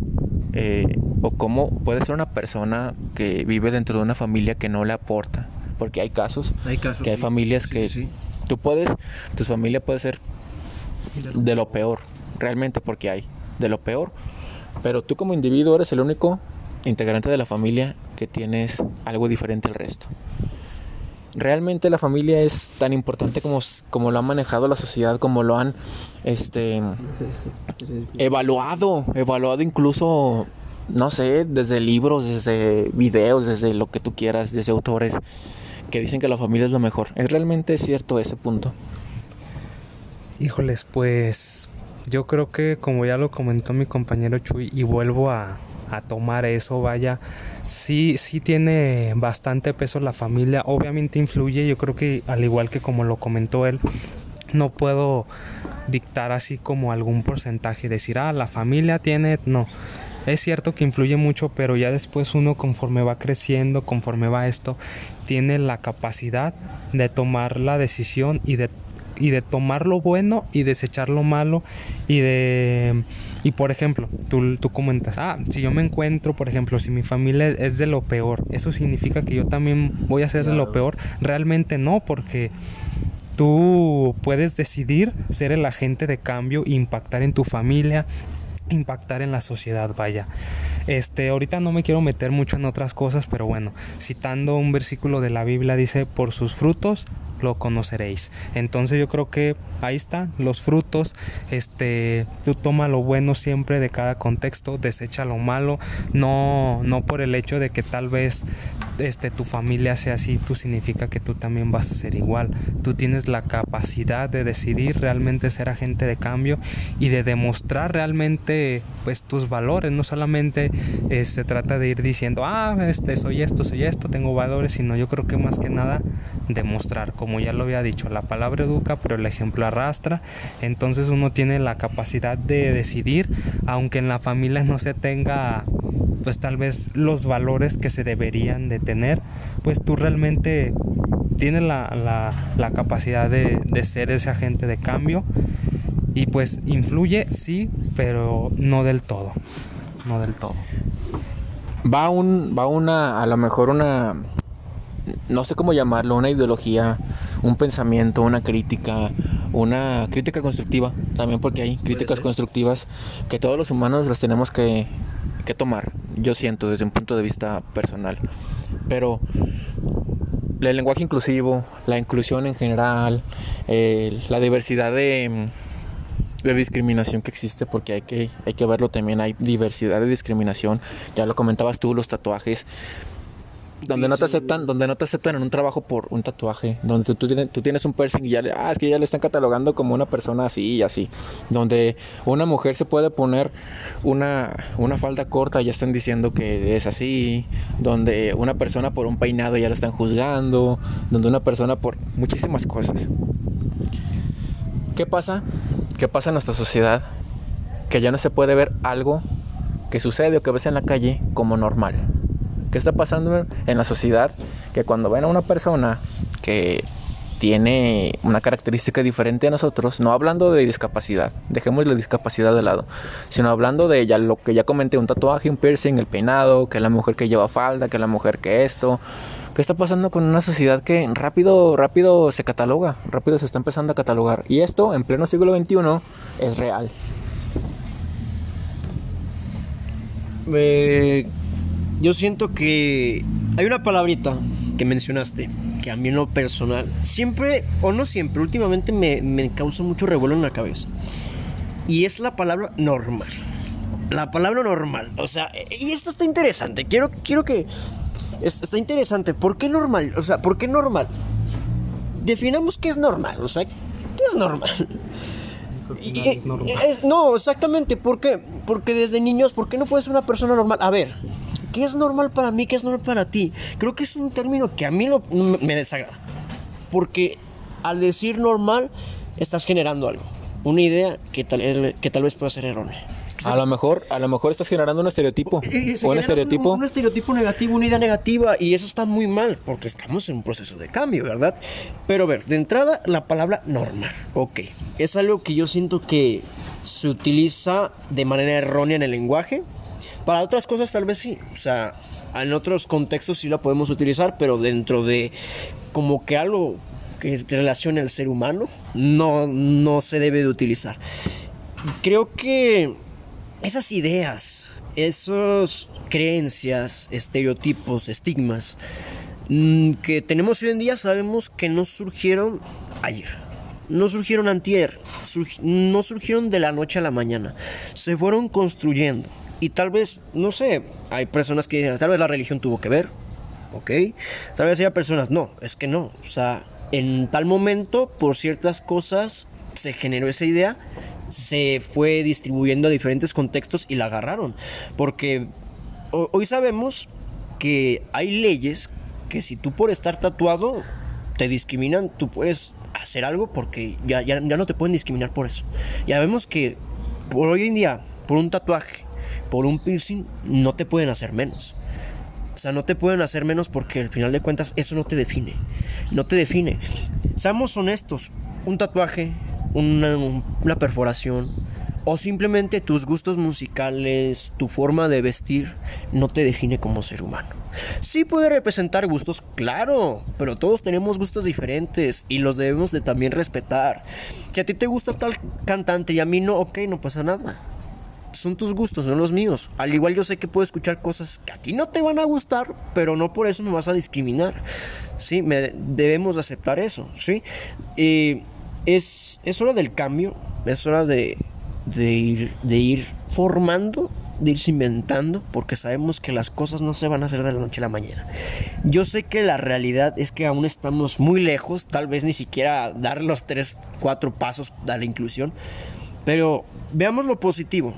eh, o cómo puede ser una persona que vive dentro de una familia que no le aporta? Porque hay casos, hay casos que hay familias que tú puedes, tu familia puede ser de lo peor, realmente porque hay de lo peor pero tú como individuo eres el único integrante de la familia que tienes algo diferente al resto. Realmente la familia es tan importante como, como lo ha manejado la sociedad, como lo han este, evaluado, evaluado incluso, no sé, desde libros, desde videos, desde lo que tú quieras, desde autores que dicen que la familia es lo mejor. ¿Es realmente cierto ese punto? Híjoles, pues yo creo que como ya lo comentó mi compañero Chuy y vuelvo a, tomar eso, vaya, sí, sí tiene bastante peso la familia, obviamente influye, yo creo que al igual que como lo comentó él, no puedo dictar así como algún porcentaje, decir, ah, la familia tiene, no, es cierto que influye mucho, pero ya después uno conforme va creciendo, conforme va esto, tiene la capacidad de tomar la decisión y de y de tomar lo bueno y desechar lo malo y de y por ejemplo tú, tú comentas ah si yo me encuentro por ejemplo si mi familia es de lo peor eso significa que yo también voy a ser de lo peor realmente no porque tú puedes decidir ser el agente de cambio impactar en tu familia impactar en la sociedad vaya Este, ahorita no me quiero meter mucho en otras cosas, pero bueno, citando un versículo de la Biblia dice, por sus frutos lo conoceréis. Entonces yo creo que ahí está, los frutos, este, tú toma lo bueno siempre de cada contexto, desecha lo malo, no, no por el hecho de que tal vez este, tu familia sea así, tú significa que tú también vas a ser igual. Tú tienes la capacidad de decidir realmente ser agente de cambio y de demostrar realmente pues tus valores, no solamente eh, se trata de ir diciendo, ah, este soy esto, soy esto, tengo valores, sino yo creo que más que nada demostrar como ya lo había dicho, la palabra educa, pero el ejemplo arrastra. Entonces uno tiene la capacidad de decidir, aunque en la familia no se tenga pues tal vez los valores que se deberían de tener, pues tú realmente tienes la, la, capacidad de, de ser ese agente de cambio y pues influye, sí, pero no del todo, no del todo. Va un, va una, a lo mejor una no sé cómo llamarlo, una ideología, un pensamiento, una crítica, una crítica constructiva, también porque hay críticas constructivas que todos los humanos las tenemos que, tomar, yo siento desde un punto de vista personal. Pero el lenguaje inclusivo, la inclusión en general, la diversidad de, de, discriminación que existe, porque hay que, hay que verlo también, hay diversidad de discriminación, ya lo comentabas tú, los tatuajes, donde no te aceptan, donde no te aceptan en un trabajo por un tatuaje, donde tú, tienes, tú tienes un piercing y ya le, ah, es que ya le están catalogando como una persona así y así, donde una mujer se puede poner una, una falda corta y ya están diciendo que es así, donde una persona por un peinado ya la están juzgando, donde una persona por muchísimas cosas. ¿Qué pasa? ¿Qué pasa en nuestra sociedad? Que ya no se puede ver algo que sucede o que ves en la calle como normal ¿Qué está pasando en la sociedad? Que cuando ven a una persona que tiene una característica diferente a nosotros, no hablando de discapacidad, dejemos la discapacidad de lado, sino hablando de ya lo que ya comenté, un tatuaje, un piercing, el peinado, que la mujer que lleva falda, que la mujer que esto. ¿Qué está pasando con una sociedad que rápido, rápido se cataloga, rápido se está empezando a catalogar? Y esto en pleno siglo XXI es real. Eh, yo siento que hay una palabrita que mencionaste, que a mí en lo personal, siempre, o no siempre, últimamente me, me causa mucho revuelo en la cabeza. Y es la palabra normal. La palabra normal. O sea, y esto está interesante. Quiero, quiero que... Está interesante. ¿Por qué normal? O sea, ¿por qué normal? Definamos qué es normal. O sea, ¿qué es normal? no, exactamente. ¿Por qué? Porque desde niños, ¿por qué no puedes ser una persona normal? A ver, ¿Qué es normal para mí? ¿Qué es normal para ti? Creo que es un término que a mí me desagrada. Porque al decir normal, estás generando algo. Una idea que tal, que tal vez pueda ser errónea. A lo mejor, a lo mejor estás generando un estereotipo. un estereotipo. Un, estereotipo negativo, una idea negativa. Y eso está muy mal, porque estamos en un proceso de cambio, ¿verdad? Pero a ver, de entrada, la palabra normal. Ok. Es algo que yo siento que se utiliza de manera errónea en el lenguaje. Para otras cosas tal vez sí, o sea, en otros contextos sí la podemos utilizar, pero dentro de como que algo que relacione al ser humano, no, no se debe de utilizar. Creo que esas ideas, esas creencias, estereotipos, estigmas mm, que tenemos hoy en día sabemos que no surgieron ayer, no surgieron antier, no surgieron de la noche a la mañana, se fueron construyendo. Y tal vez, no sé, hay personas que dicen, tal vez la religión tuvo que ver, ¿ok? Tal vez haya personas, no, es que no. O sea, en tal momento, por ciertas cosas, se generó esa idea, se fue distribuyendo a diferentes contextos y la agarraron. Porque hoy sabemos que hay leyes que si tú por estar tatuado te discriminan, tú puedes hacer algo porque ya, ya, ya no te pueden discriminar por eso. Ya vemos que por hoy en día, por un tatuaje, por un piercing no te pueden hacer menos. O sea, no te pueden hacer menos porque al final de cuentas eso no te define. No te define. Seamos honestos, un tatuaje, una, una perforación o simplemente tus gustos musicales, tu forma de vestir, no te define como ser humano. Sí puede representar gustos, claro, pero todos tenemos gustos diferentes y los debemos de también respetar. Si a ti te gusta tal cantante y a mí no, ok, no pasa nada son tus gustos, son los míos. Al igual yo sé que puedo escuchar cosas que a ti no te van a gustar, pero no por eso me vas a discriminar. Sí, me, debemos aceptar eso, ¿sí? Es, es hora del cambio, es hora de, de, ir, de ir formando de irse inventando porque sabemos que las cosas no se van a hacer de la noche a la mañana. Yo sé que la realidad es que aún estamos muy lejos, tal vez ni siquiera dar los tres, cuatro pasos a la inclusión, pero veamos lo positivo.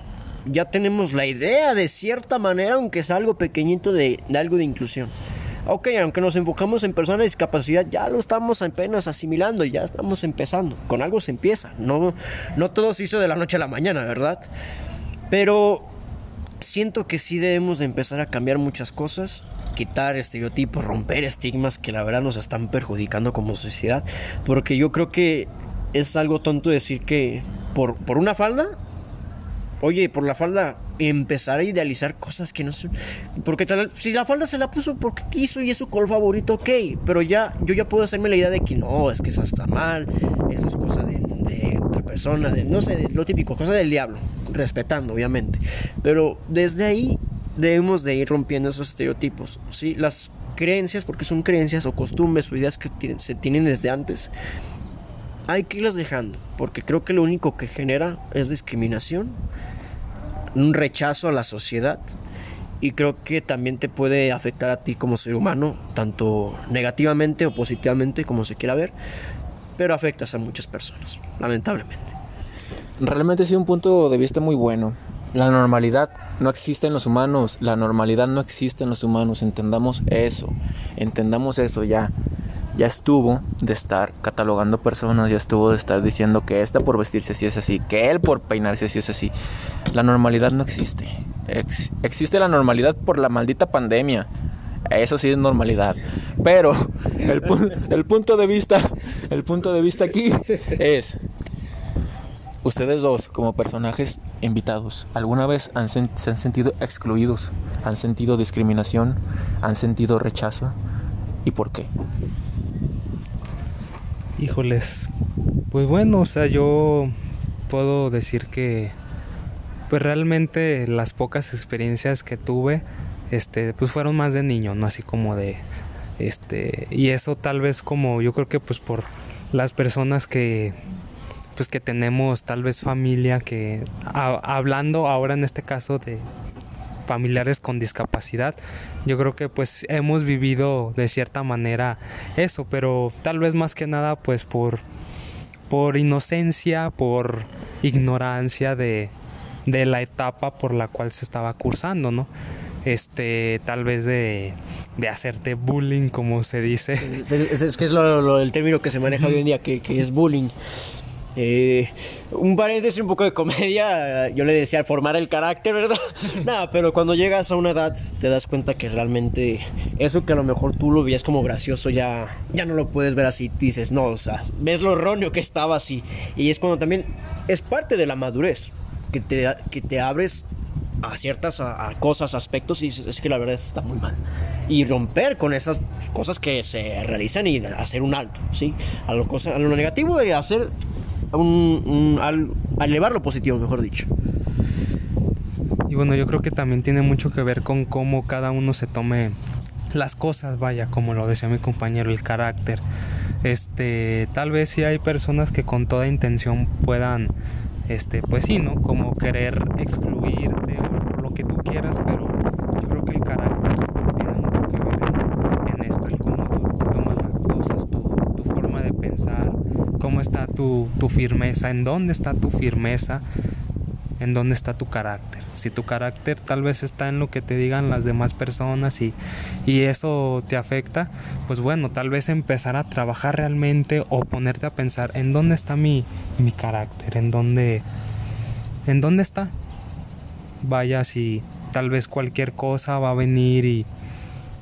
Ya tenemos la idea de cierta manera, aunque es algo pequeñito de, de algo de inclusión. Ok, aunque nos enfocamos en personas de discapacidad, ya lo estamos apenas asimilando, ya estamos empezando. Con algo se empieza. No, no todo se hizo de la noche a la mañana, ¿verdad? Pero siento que sí debemos de empezar a cambiar muchas cosas, quitar estereotipos, romper estigmas que la verdad nos están perjudicando como sociedad, porque yo creo que es algo tonto decir que por, por una falda, oye, por la falda empezar a idealizar cosas que no son, porque tal, si la falda se la puso porque quiso y es su color favorito, ok, pero ya yo ya puedo hacerme la idea de que no, es que eso está mal, eso es cosa de, de otra persona, de, no sé, de lo típico, cosa del diablo respetando obviamente, pero desde ahí debemos de ir rompiendo esos estereotipos, ¿sí? Las creencias, porque son creencias o costumbres o ideas que se tienen desde antes, hay que irlas dejando, porque creo que lo único que genera es discriminación, un rechazo a la sociedad y creo que también te puede afectar a ti como ser humano, tanto negativamente o positivamente como se quiera ver, pero afectas a muchas personas, lamentablemente. Realmente sí un punto de vista muy bueno. La normalidad no existe en los humanos, la normalidad no existe en los humanos, entendamos eso, entendamos eso ya. Ya estuvo de estar catalogando personas, ya estuvo de estar diciendo que esta por vestirse así es así, que él por peinarse así es así. La normalidad no existe. existe la normalidad por la maldita pandemia. Eso sí es normalidad. Pero el, el punto de vista, el punto de vista aquí es Ustedes dos, como personajes invitados, ¿alguna vez se han sentido excluidos? ¿Han sentido discriminación? ¿Han sentido rechazo? ¿Y por qué? Híjoles, pues bueno, o sea, yo puedo decir que pues realmente las pocas experiencias que tuve este pues fueron más de niño, no así como de este y eso tal vez como yo creo que pues por las personas que pues que tenemos tal vez familia que hablando ahora en este caso de familiares con discapacidad. Yo creo que pues hemos vivido de cierta manera eso pero tal vez más que nada pues por por inocencia por ignorancia de, de la etapa por la cual se estaba cursando no este tal vez de, de hacerte bullying como se dice. Es, que es lo, el término que se maneja hoy en día que, que es bullying eh, un paréntesis, un poco de comedia. Yo le decía formar el carácter, ¿verdad? Nada, pero cuando llegas a una edad te das cuenta que realmente eso que a lo mejor tú lo veías como gracioso ya, ya no lo puedes ver así. Dices, no, o sea, ves lo erróneo que estaba así. Y es cuando también es parte de la madurez que te, que te abres a ciertas cosas, aspectos y dices, es que la verdad está muy mal. Y romper con esas cosas que se realizan y hacer un alto, ¿sí? A lo, cosa, a lo negativo y hacer al, elevar lo positivo, mejor dicho. Y bueno, yo creo que también tiene mucho que ver con cómo cada uno se tome las cosas, vaya, como lo decía mi compañero, el carácter. Este, tal vez si hay personas que con toda intención puedan, este, pues sí, ¿no? Como querer excluirte o lo que tú quieras, pero yo creo que el carácter tiene mucho que ver en, esto, el cómo tú tomas las cosas, tu, tu forma de pensar, tu, firmeza, en dónde está tu firmeza, en dónde está tu carácter. Si tu carácter tal vez está en lo que te digan las demás personas y, y, eso te afecta, pues bueno, tal vez empezar a trabajar realmente o ponerte a pensar en dónde está mi, mi carácter, en dónde, en dónde está. Vaya, si tal vez cualquier cosa va a venir y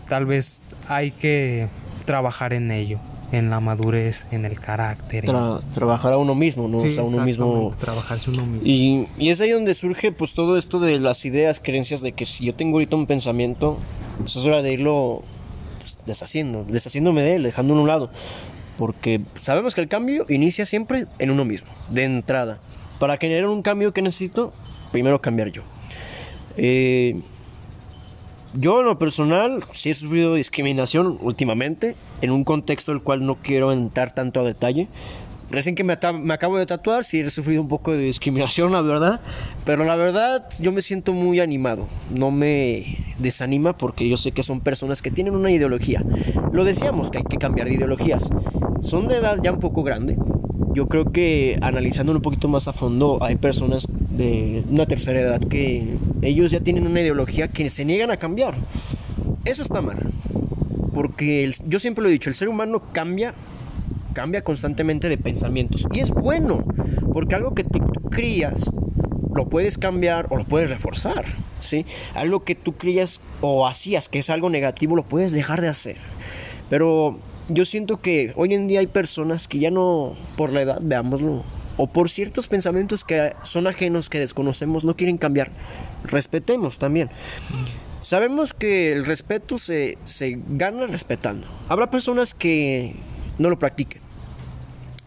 tal vez hay que trabajar en ello en la madurez, en el carácter. trabajar a uno mismo, ¿no? o sea, uno mismo. Trabajarse uno mismo. Y, y, es ahí donde surge pues todo esto de las ideas, creencias de que si yo tengo ahorita un pensamiento, pues es hora de irlo pues, deshaciendo, deshaciéndome de él, dejándolo a un lado. Porque sabemos que el cambio inicia siempre en uno mismo, de entrada. Para generar un cambio que necesito, primero cambiar yo. Eh, yo en lo personal sí he sufrido discriminación últimamente, en un contexto del cual no quiero entrar tanto a detalle. Recién que me, acabo de tatuar, sí he sufrido un poco de discriminación, la verdad. Pero la verdad, yo me siento muy animado. No me desanima porque yo sé que son personas que tienen una ideología. Lo decíamos que hay que cambiar de ideologías. Son de edad ya un poco grande. Yo creo que analizándolo un poquito más a fondo, hay personas de una tercera edad que ellos ya tienen una ideología que se niegan a cambiar. Eso está mal. Porque yo siempre lo he dicho, el ser humano cambia cambia constantemente de pensamientos. Y es bueno, porque algo que tú crías lo puedes cambiar o lo puedes reforzar. ¿sí? Algo que tú crías o hacías que es algo negativo lo puedes dejar de hacer. Pero yo siento que hoy en día hay personas que ya no, por la edad, veámoslo, o por ciertos pensamientos que son ajenos, que desconocemos, no quieren cambiar. Respetemos también. Sabemos que el respeto se, se gana respetando. Habrá personas que no lo practiquen.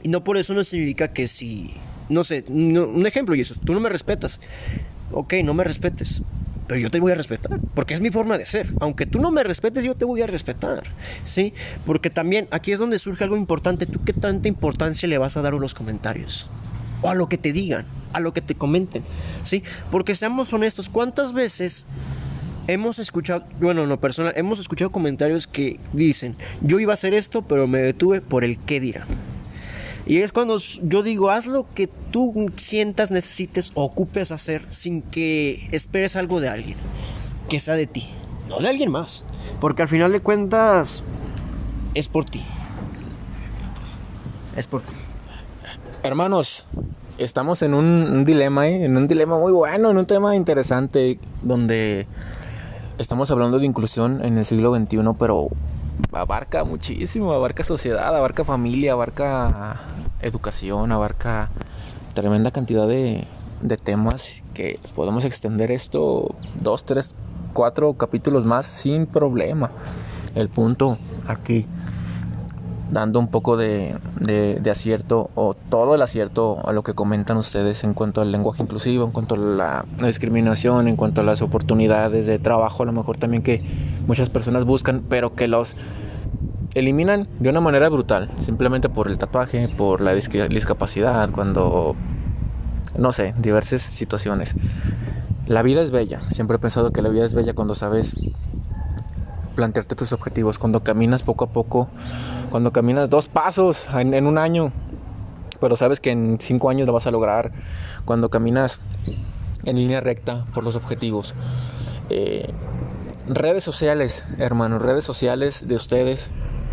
Y no por eso no significa que si, no sé, un ejemplo y eso, tú no me respetas. Ok, no me respetes, pero yo te voy a respetar, porque es mi forma de ser. Aunque tú no me respetes, yo te voy a respetar, ¿sí? Porque también aquí es donde surge algo importante. ¿Tú qué tanta importancia le vas a dar a los comentarios? O a lo que te digan, a lo que te comenten, ¿sí? Porque seamos honestos, ¿cuántas veces hemos escuchado, bueno, no personal, hemos escuchado comentarios que dicen, yo iba a hacer esto, pero me detuve por el qué dirán? Y es cuando yo digo, haz lo que tú sientas, necesites o ocupes hacer sin que esperes algo de alguien, que sea de ti, no de alguien más. Porque al final de cuentas, es por ti. Es por ti. Hermanos, estamos en un, dilema, ¿eh? en un dilema muy bueno, en un tema interesante, donde estamos hablando de inclusión en el siglo XXI, pero abarca muchísimo, abarca sociedad, abarca familia, abarca educación, abarca tremenda cantidad de, de temas que podemos extender esto dos, tres, cuatro capítulos más sin problema. El punto aquí, dando un poco de, de, acierto o todo el acierto a lo que comentan ustedes en cuanto al lenguaje inclusivo, en cuanto a la, discriminación, en cuanto a las oportunidades de trabajo, a lo mejor también que muchas personas buscan, pero que los eliminan de una manera brutal, simplemente por el tatuaje, por la discapacidad, cuando, no sé, diversas situaciones. La vida es bella, siempre he pensado que la vida es bella cuando sabes plantearte tus objetivos, cuando caminas poco a poco, cuando caminas dos pasos en, un año, pero sabes que en cinco años lo vas a lograr, cuando caminas en línea recta por los objetivos. Eh, redes sociales, hermanos, redes sociales de ustedes,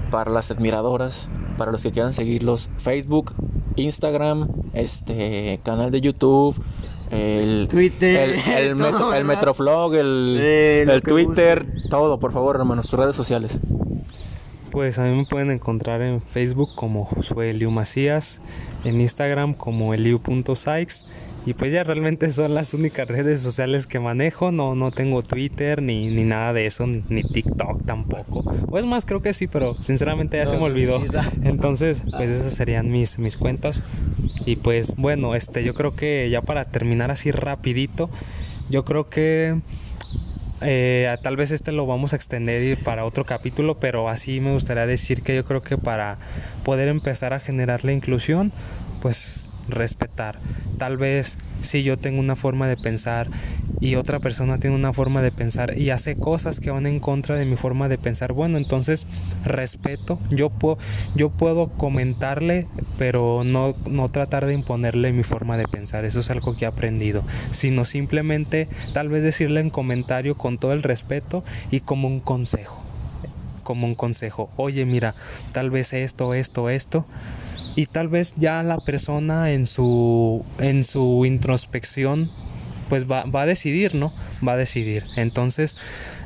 para las admiradoras, para los que quieran seguirlos, Facebook, Instagram, este canal de YouTube, el Twitter, el, Metroflog, el, Twitter, todo, por favor, hermanos, sus redes sociales. Pues a mí me pueden encontrar en Facebook como Josué Eliu Macías, en Instagram como eliu.sykes y pues ya realmente son las únicas redes sociales que manejo. No, no tengo Twitter ni, ni nada de eso, ni TikTok tampoco. O es más, creo que sí, pero sinceramente ya se me olvidó. Entonces, pues esas serían mis, mis cuentas. Y pues bueno, este, yo creo que ya para terminar así rapidito, yo creo que eh, tal vez este lo vamos a extender para otro capítulo, pero así me gustaría decir que yo creo que para poder empezar a generar la inclusión, pues respetar. Tal vez si yo tengo una forma de pensar y otra persona tiene una forma de pensar y hace cosas que van en contra de mi forma de pensar, bueno, entonces respeto, yo puedo, yo puedo comentarle, pero no, no tratar de imponerle mi forma de pensar, eso es algo que he aprendido, sino simplemente tal vez decirle en comentario con todo el respeto y como un consejo, como un consejo, oye mira, tal vez esto, esto, esto, y tal vez ya la persona en su en su introspección pues va, va a decidir no va a decidir. Entonces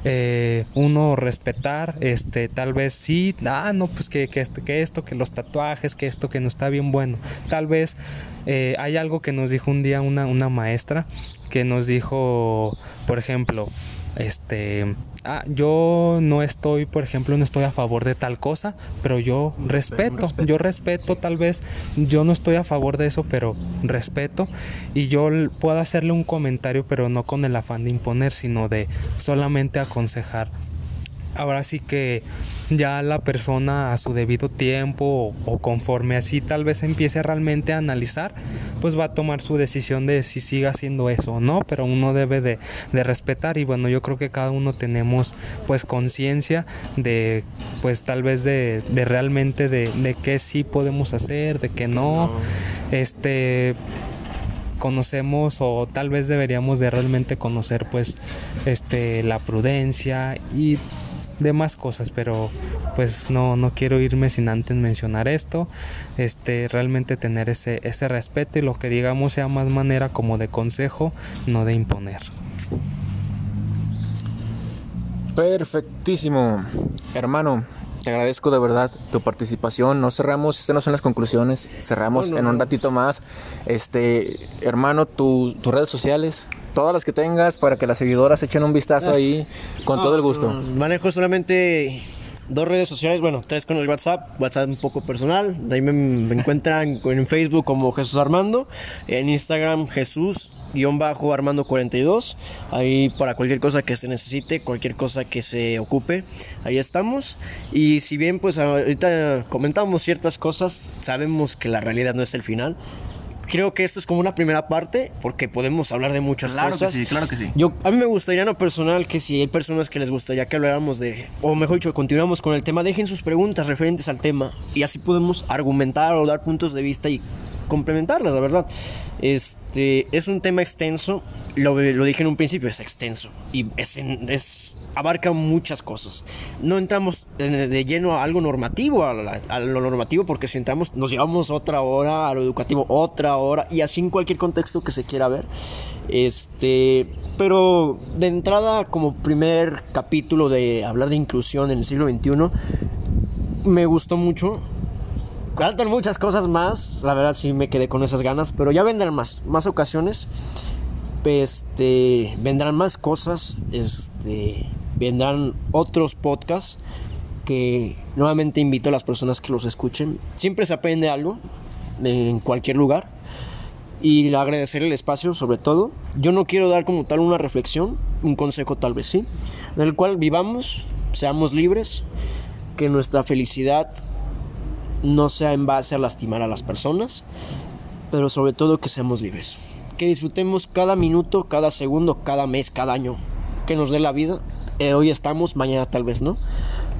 eh, uno respetar este tal vez sí ah no pues que, que, esto, que esto que los tatuajes que esto que no está bien bueno. Tal vez eh, hay algo que nos dijo un día una, una maestra que nos dijo por ejemplo este, ah, yo no estoy, por ejemplo, no estoy a favor de tal cosa, pero yo respeto, yo respeto tal vez, yo no estoy a favor de eso, pero respeto. Y yo puedo hacerle un comentario, pero no con el afán de imponer, sino de solamente aconsejar ahora sí que ya la persona a su debido tiempo o, conforme así tal vez empiece realmente a analizar, pues va a tomar su decisión de si sigue haciendo eso o no, pero uno debe de, respetar y bueno, yo creo que cada uno tenemos pues conciencia de pues tal vez de, realmente de, de qué sí podemos hacer, de qué no, este conocemos o tal vez deberíamos de realmente conocer pues este la prudencia y demás cosas, pero pues no, no quiero irme sin antes mencionar esto, este, realmente tener ese, ese respeto y lo que digamos sea más manera como de consejo, no de imponer. Perfectísimo, hermano. Te agradezco de verdad tu participación. No cerramos, estas no son las conclusiones. Cerramos en un ratito más. Este, hermano, tus redes sociales todas las que tengas para que las seguidoras echen un vistazo ahí con todo el gusto. Manejo solamente dos redes sociales, bueno, tres con el WhatsApp, WhatsApp un poco personal, de ahí me, encuentran en Facebook como Jesús Armando, en Instagram Jesús bajo Armando 42, ahí para cualquier cosa que se necesite, cualquier cosa que se ocupe, ahí estamos. Y si bien pues ahorita comentamos ciertas cosas, sabemos que la realidad no es el final, creo que esto es como una primera parte porque podemos hablar de muchas cosas. Claro que sí, claro que sí. Yo, a mí me gustaría, no personal, que si hay personas que les gustaría que habláramos de, o mejor dicho, continuamos con el tema, dejen sus preguntas referentes al tema y así podemos argumentar o dar puntos de vista y complementarlas, la verdad. Este es un tema extenso, lo, lo dije en un principio, es extenso y es, es abarca muchas cosas. No entramos de lleno a algo normativo, a, lo normativo, porque si entramos nos llevamos otra hora, a lo educativo otra hora, y así en cualquier contexto que se quiera ver. Este, pero de entrada, como primer capítulo de hablar de inclusión en el siglo XXI, me gustó mucho. Faltan muchas cosas más, la verdad sí me quedé con esas ganas, pero ya vendrán más, más ocasiones. Este, vendrán más cosas, este, vendrán otros podcasts que nuevamente invito a las personas que los escuchen. Siempre se aprende algo en cualquier lugar y agradecer el espacio sobre todo. Yo no quiero dar como tal una reflexión, un consejo tal vez sí, en el cual vivamos, seamos libres, que nuestra felicidad no sea en base a lastimar a las personas, pero sobre todo que seamos libres. Que disfrutemos cada minuto, cada segundo, cada mes, cada año que nos dé la vida eh, hoy estamos, mañana tal vez no.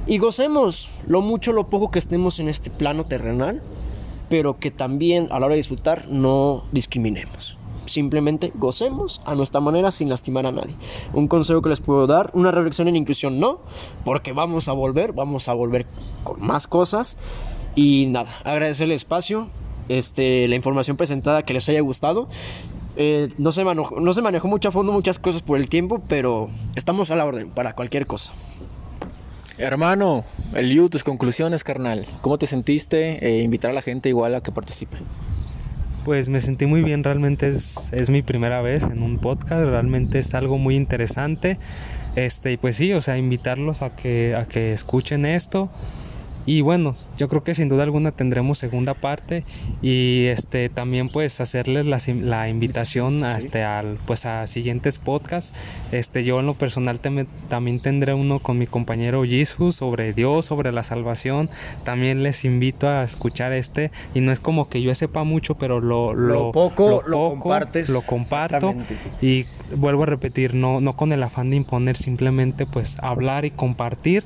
Y gocemos lo mucho, lo poco que estemos en este plano terrenal, pero que también a la hora de disfrutar no discriminemos. Simplemente gocemos a nuestra manera sin lastimar a nadie. Un consejo que les puedo dar, una reflexión en inclusión no, porque vamos a volver, vamos a volver con más cosas. Y nada, agradecer el espacio, este, la información presentada que les haya gustado eh, no, se manejó, no se manejó mucho a fondo muchas cosas por el tiempo, pero estamos a la orden para cualquier cosa. Hermano, Eliu, tus conclusiones, carnal. ¿Cómo te sentiste? Eh, invitar a la gente igual a que participe. Pues me sentí muy bien, realmente es, es, mi primera vez en un podcast, realmente es algo muy interesante. Este, y pues sí, o sea, invitarlos a que, a que escuchen esto. Y bueno, yo creo que sin duda alguna tendremos segunda parte y este también pues hacerles la, la invitación a, este, al, pues a siguientes podcasts. Este, yo en lo personal también tendré uno con mi compañero Jesus sobre Dios, sobre la salvación. También les invito a escuchar este y no es como que yo sepa mucho, pero lo, lo, poco, lo, compartes. Lo comparto y vuelvo a repetir, no, no con el afán de imponer, simplemente pues hablar y compartir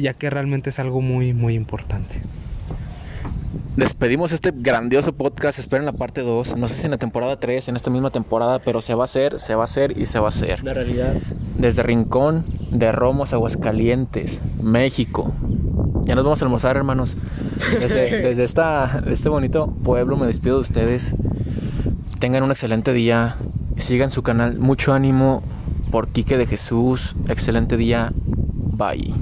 ya que realmente es algo muy, muy importante. Despedimos este grandioso podcast, esperen la parte 2, no sé si en la temporada 3, en esta misma temporada, pero se va a hacer, se va a hacer y se va a hacer. La realidad. Desde Rincón de Romos, Aguascalientes, México. Ya nos vamos a almorzar, hermanos. Desde, desde esta, este bonito pueblo me despido de ustedes. Tengan un excelente día. Sigan su canal. Mucho ánimo por Quique de Jesús. Excelente día. Bye.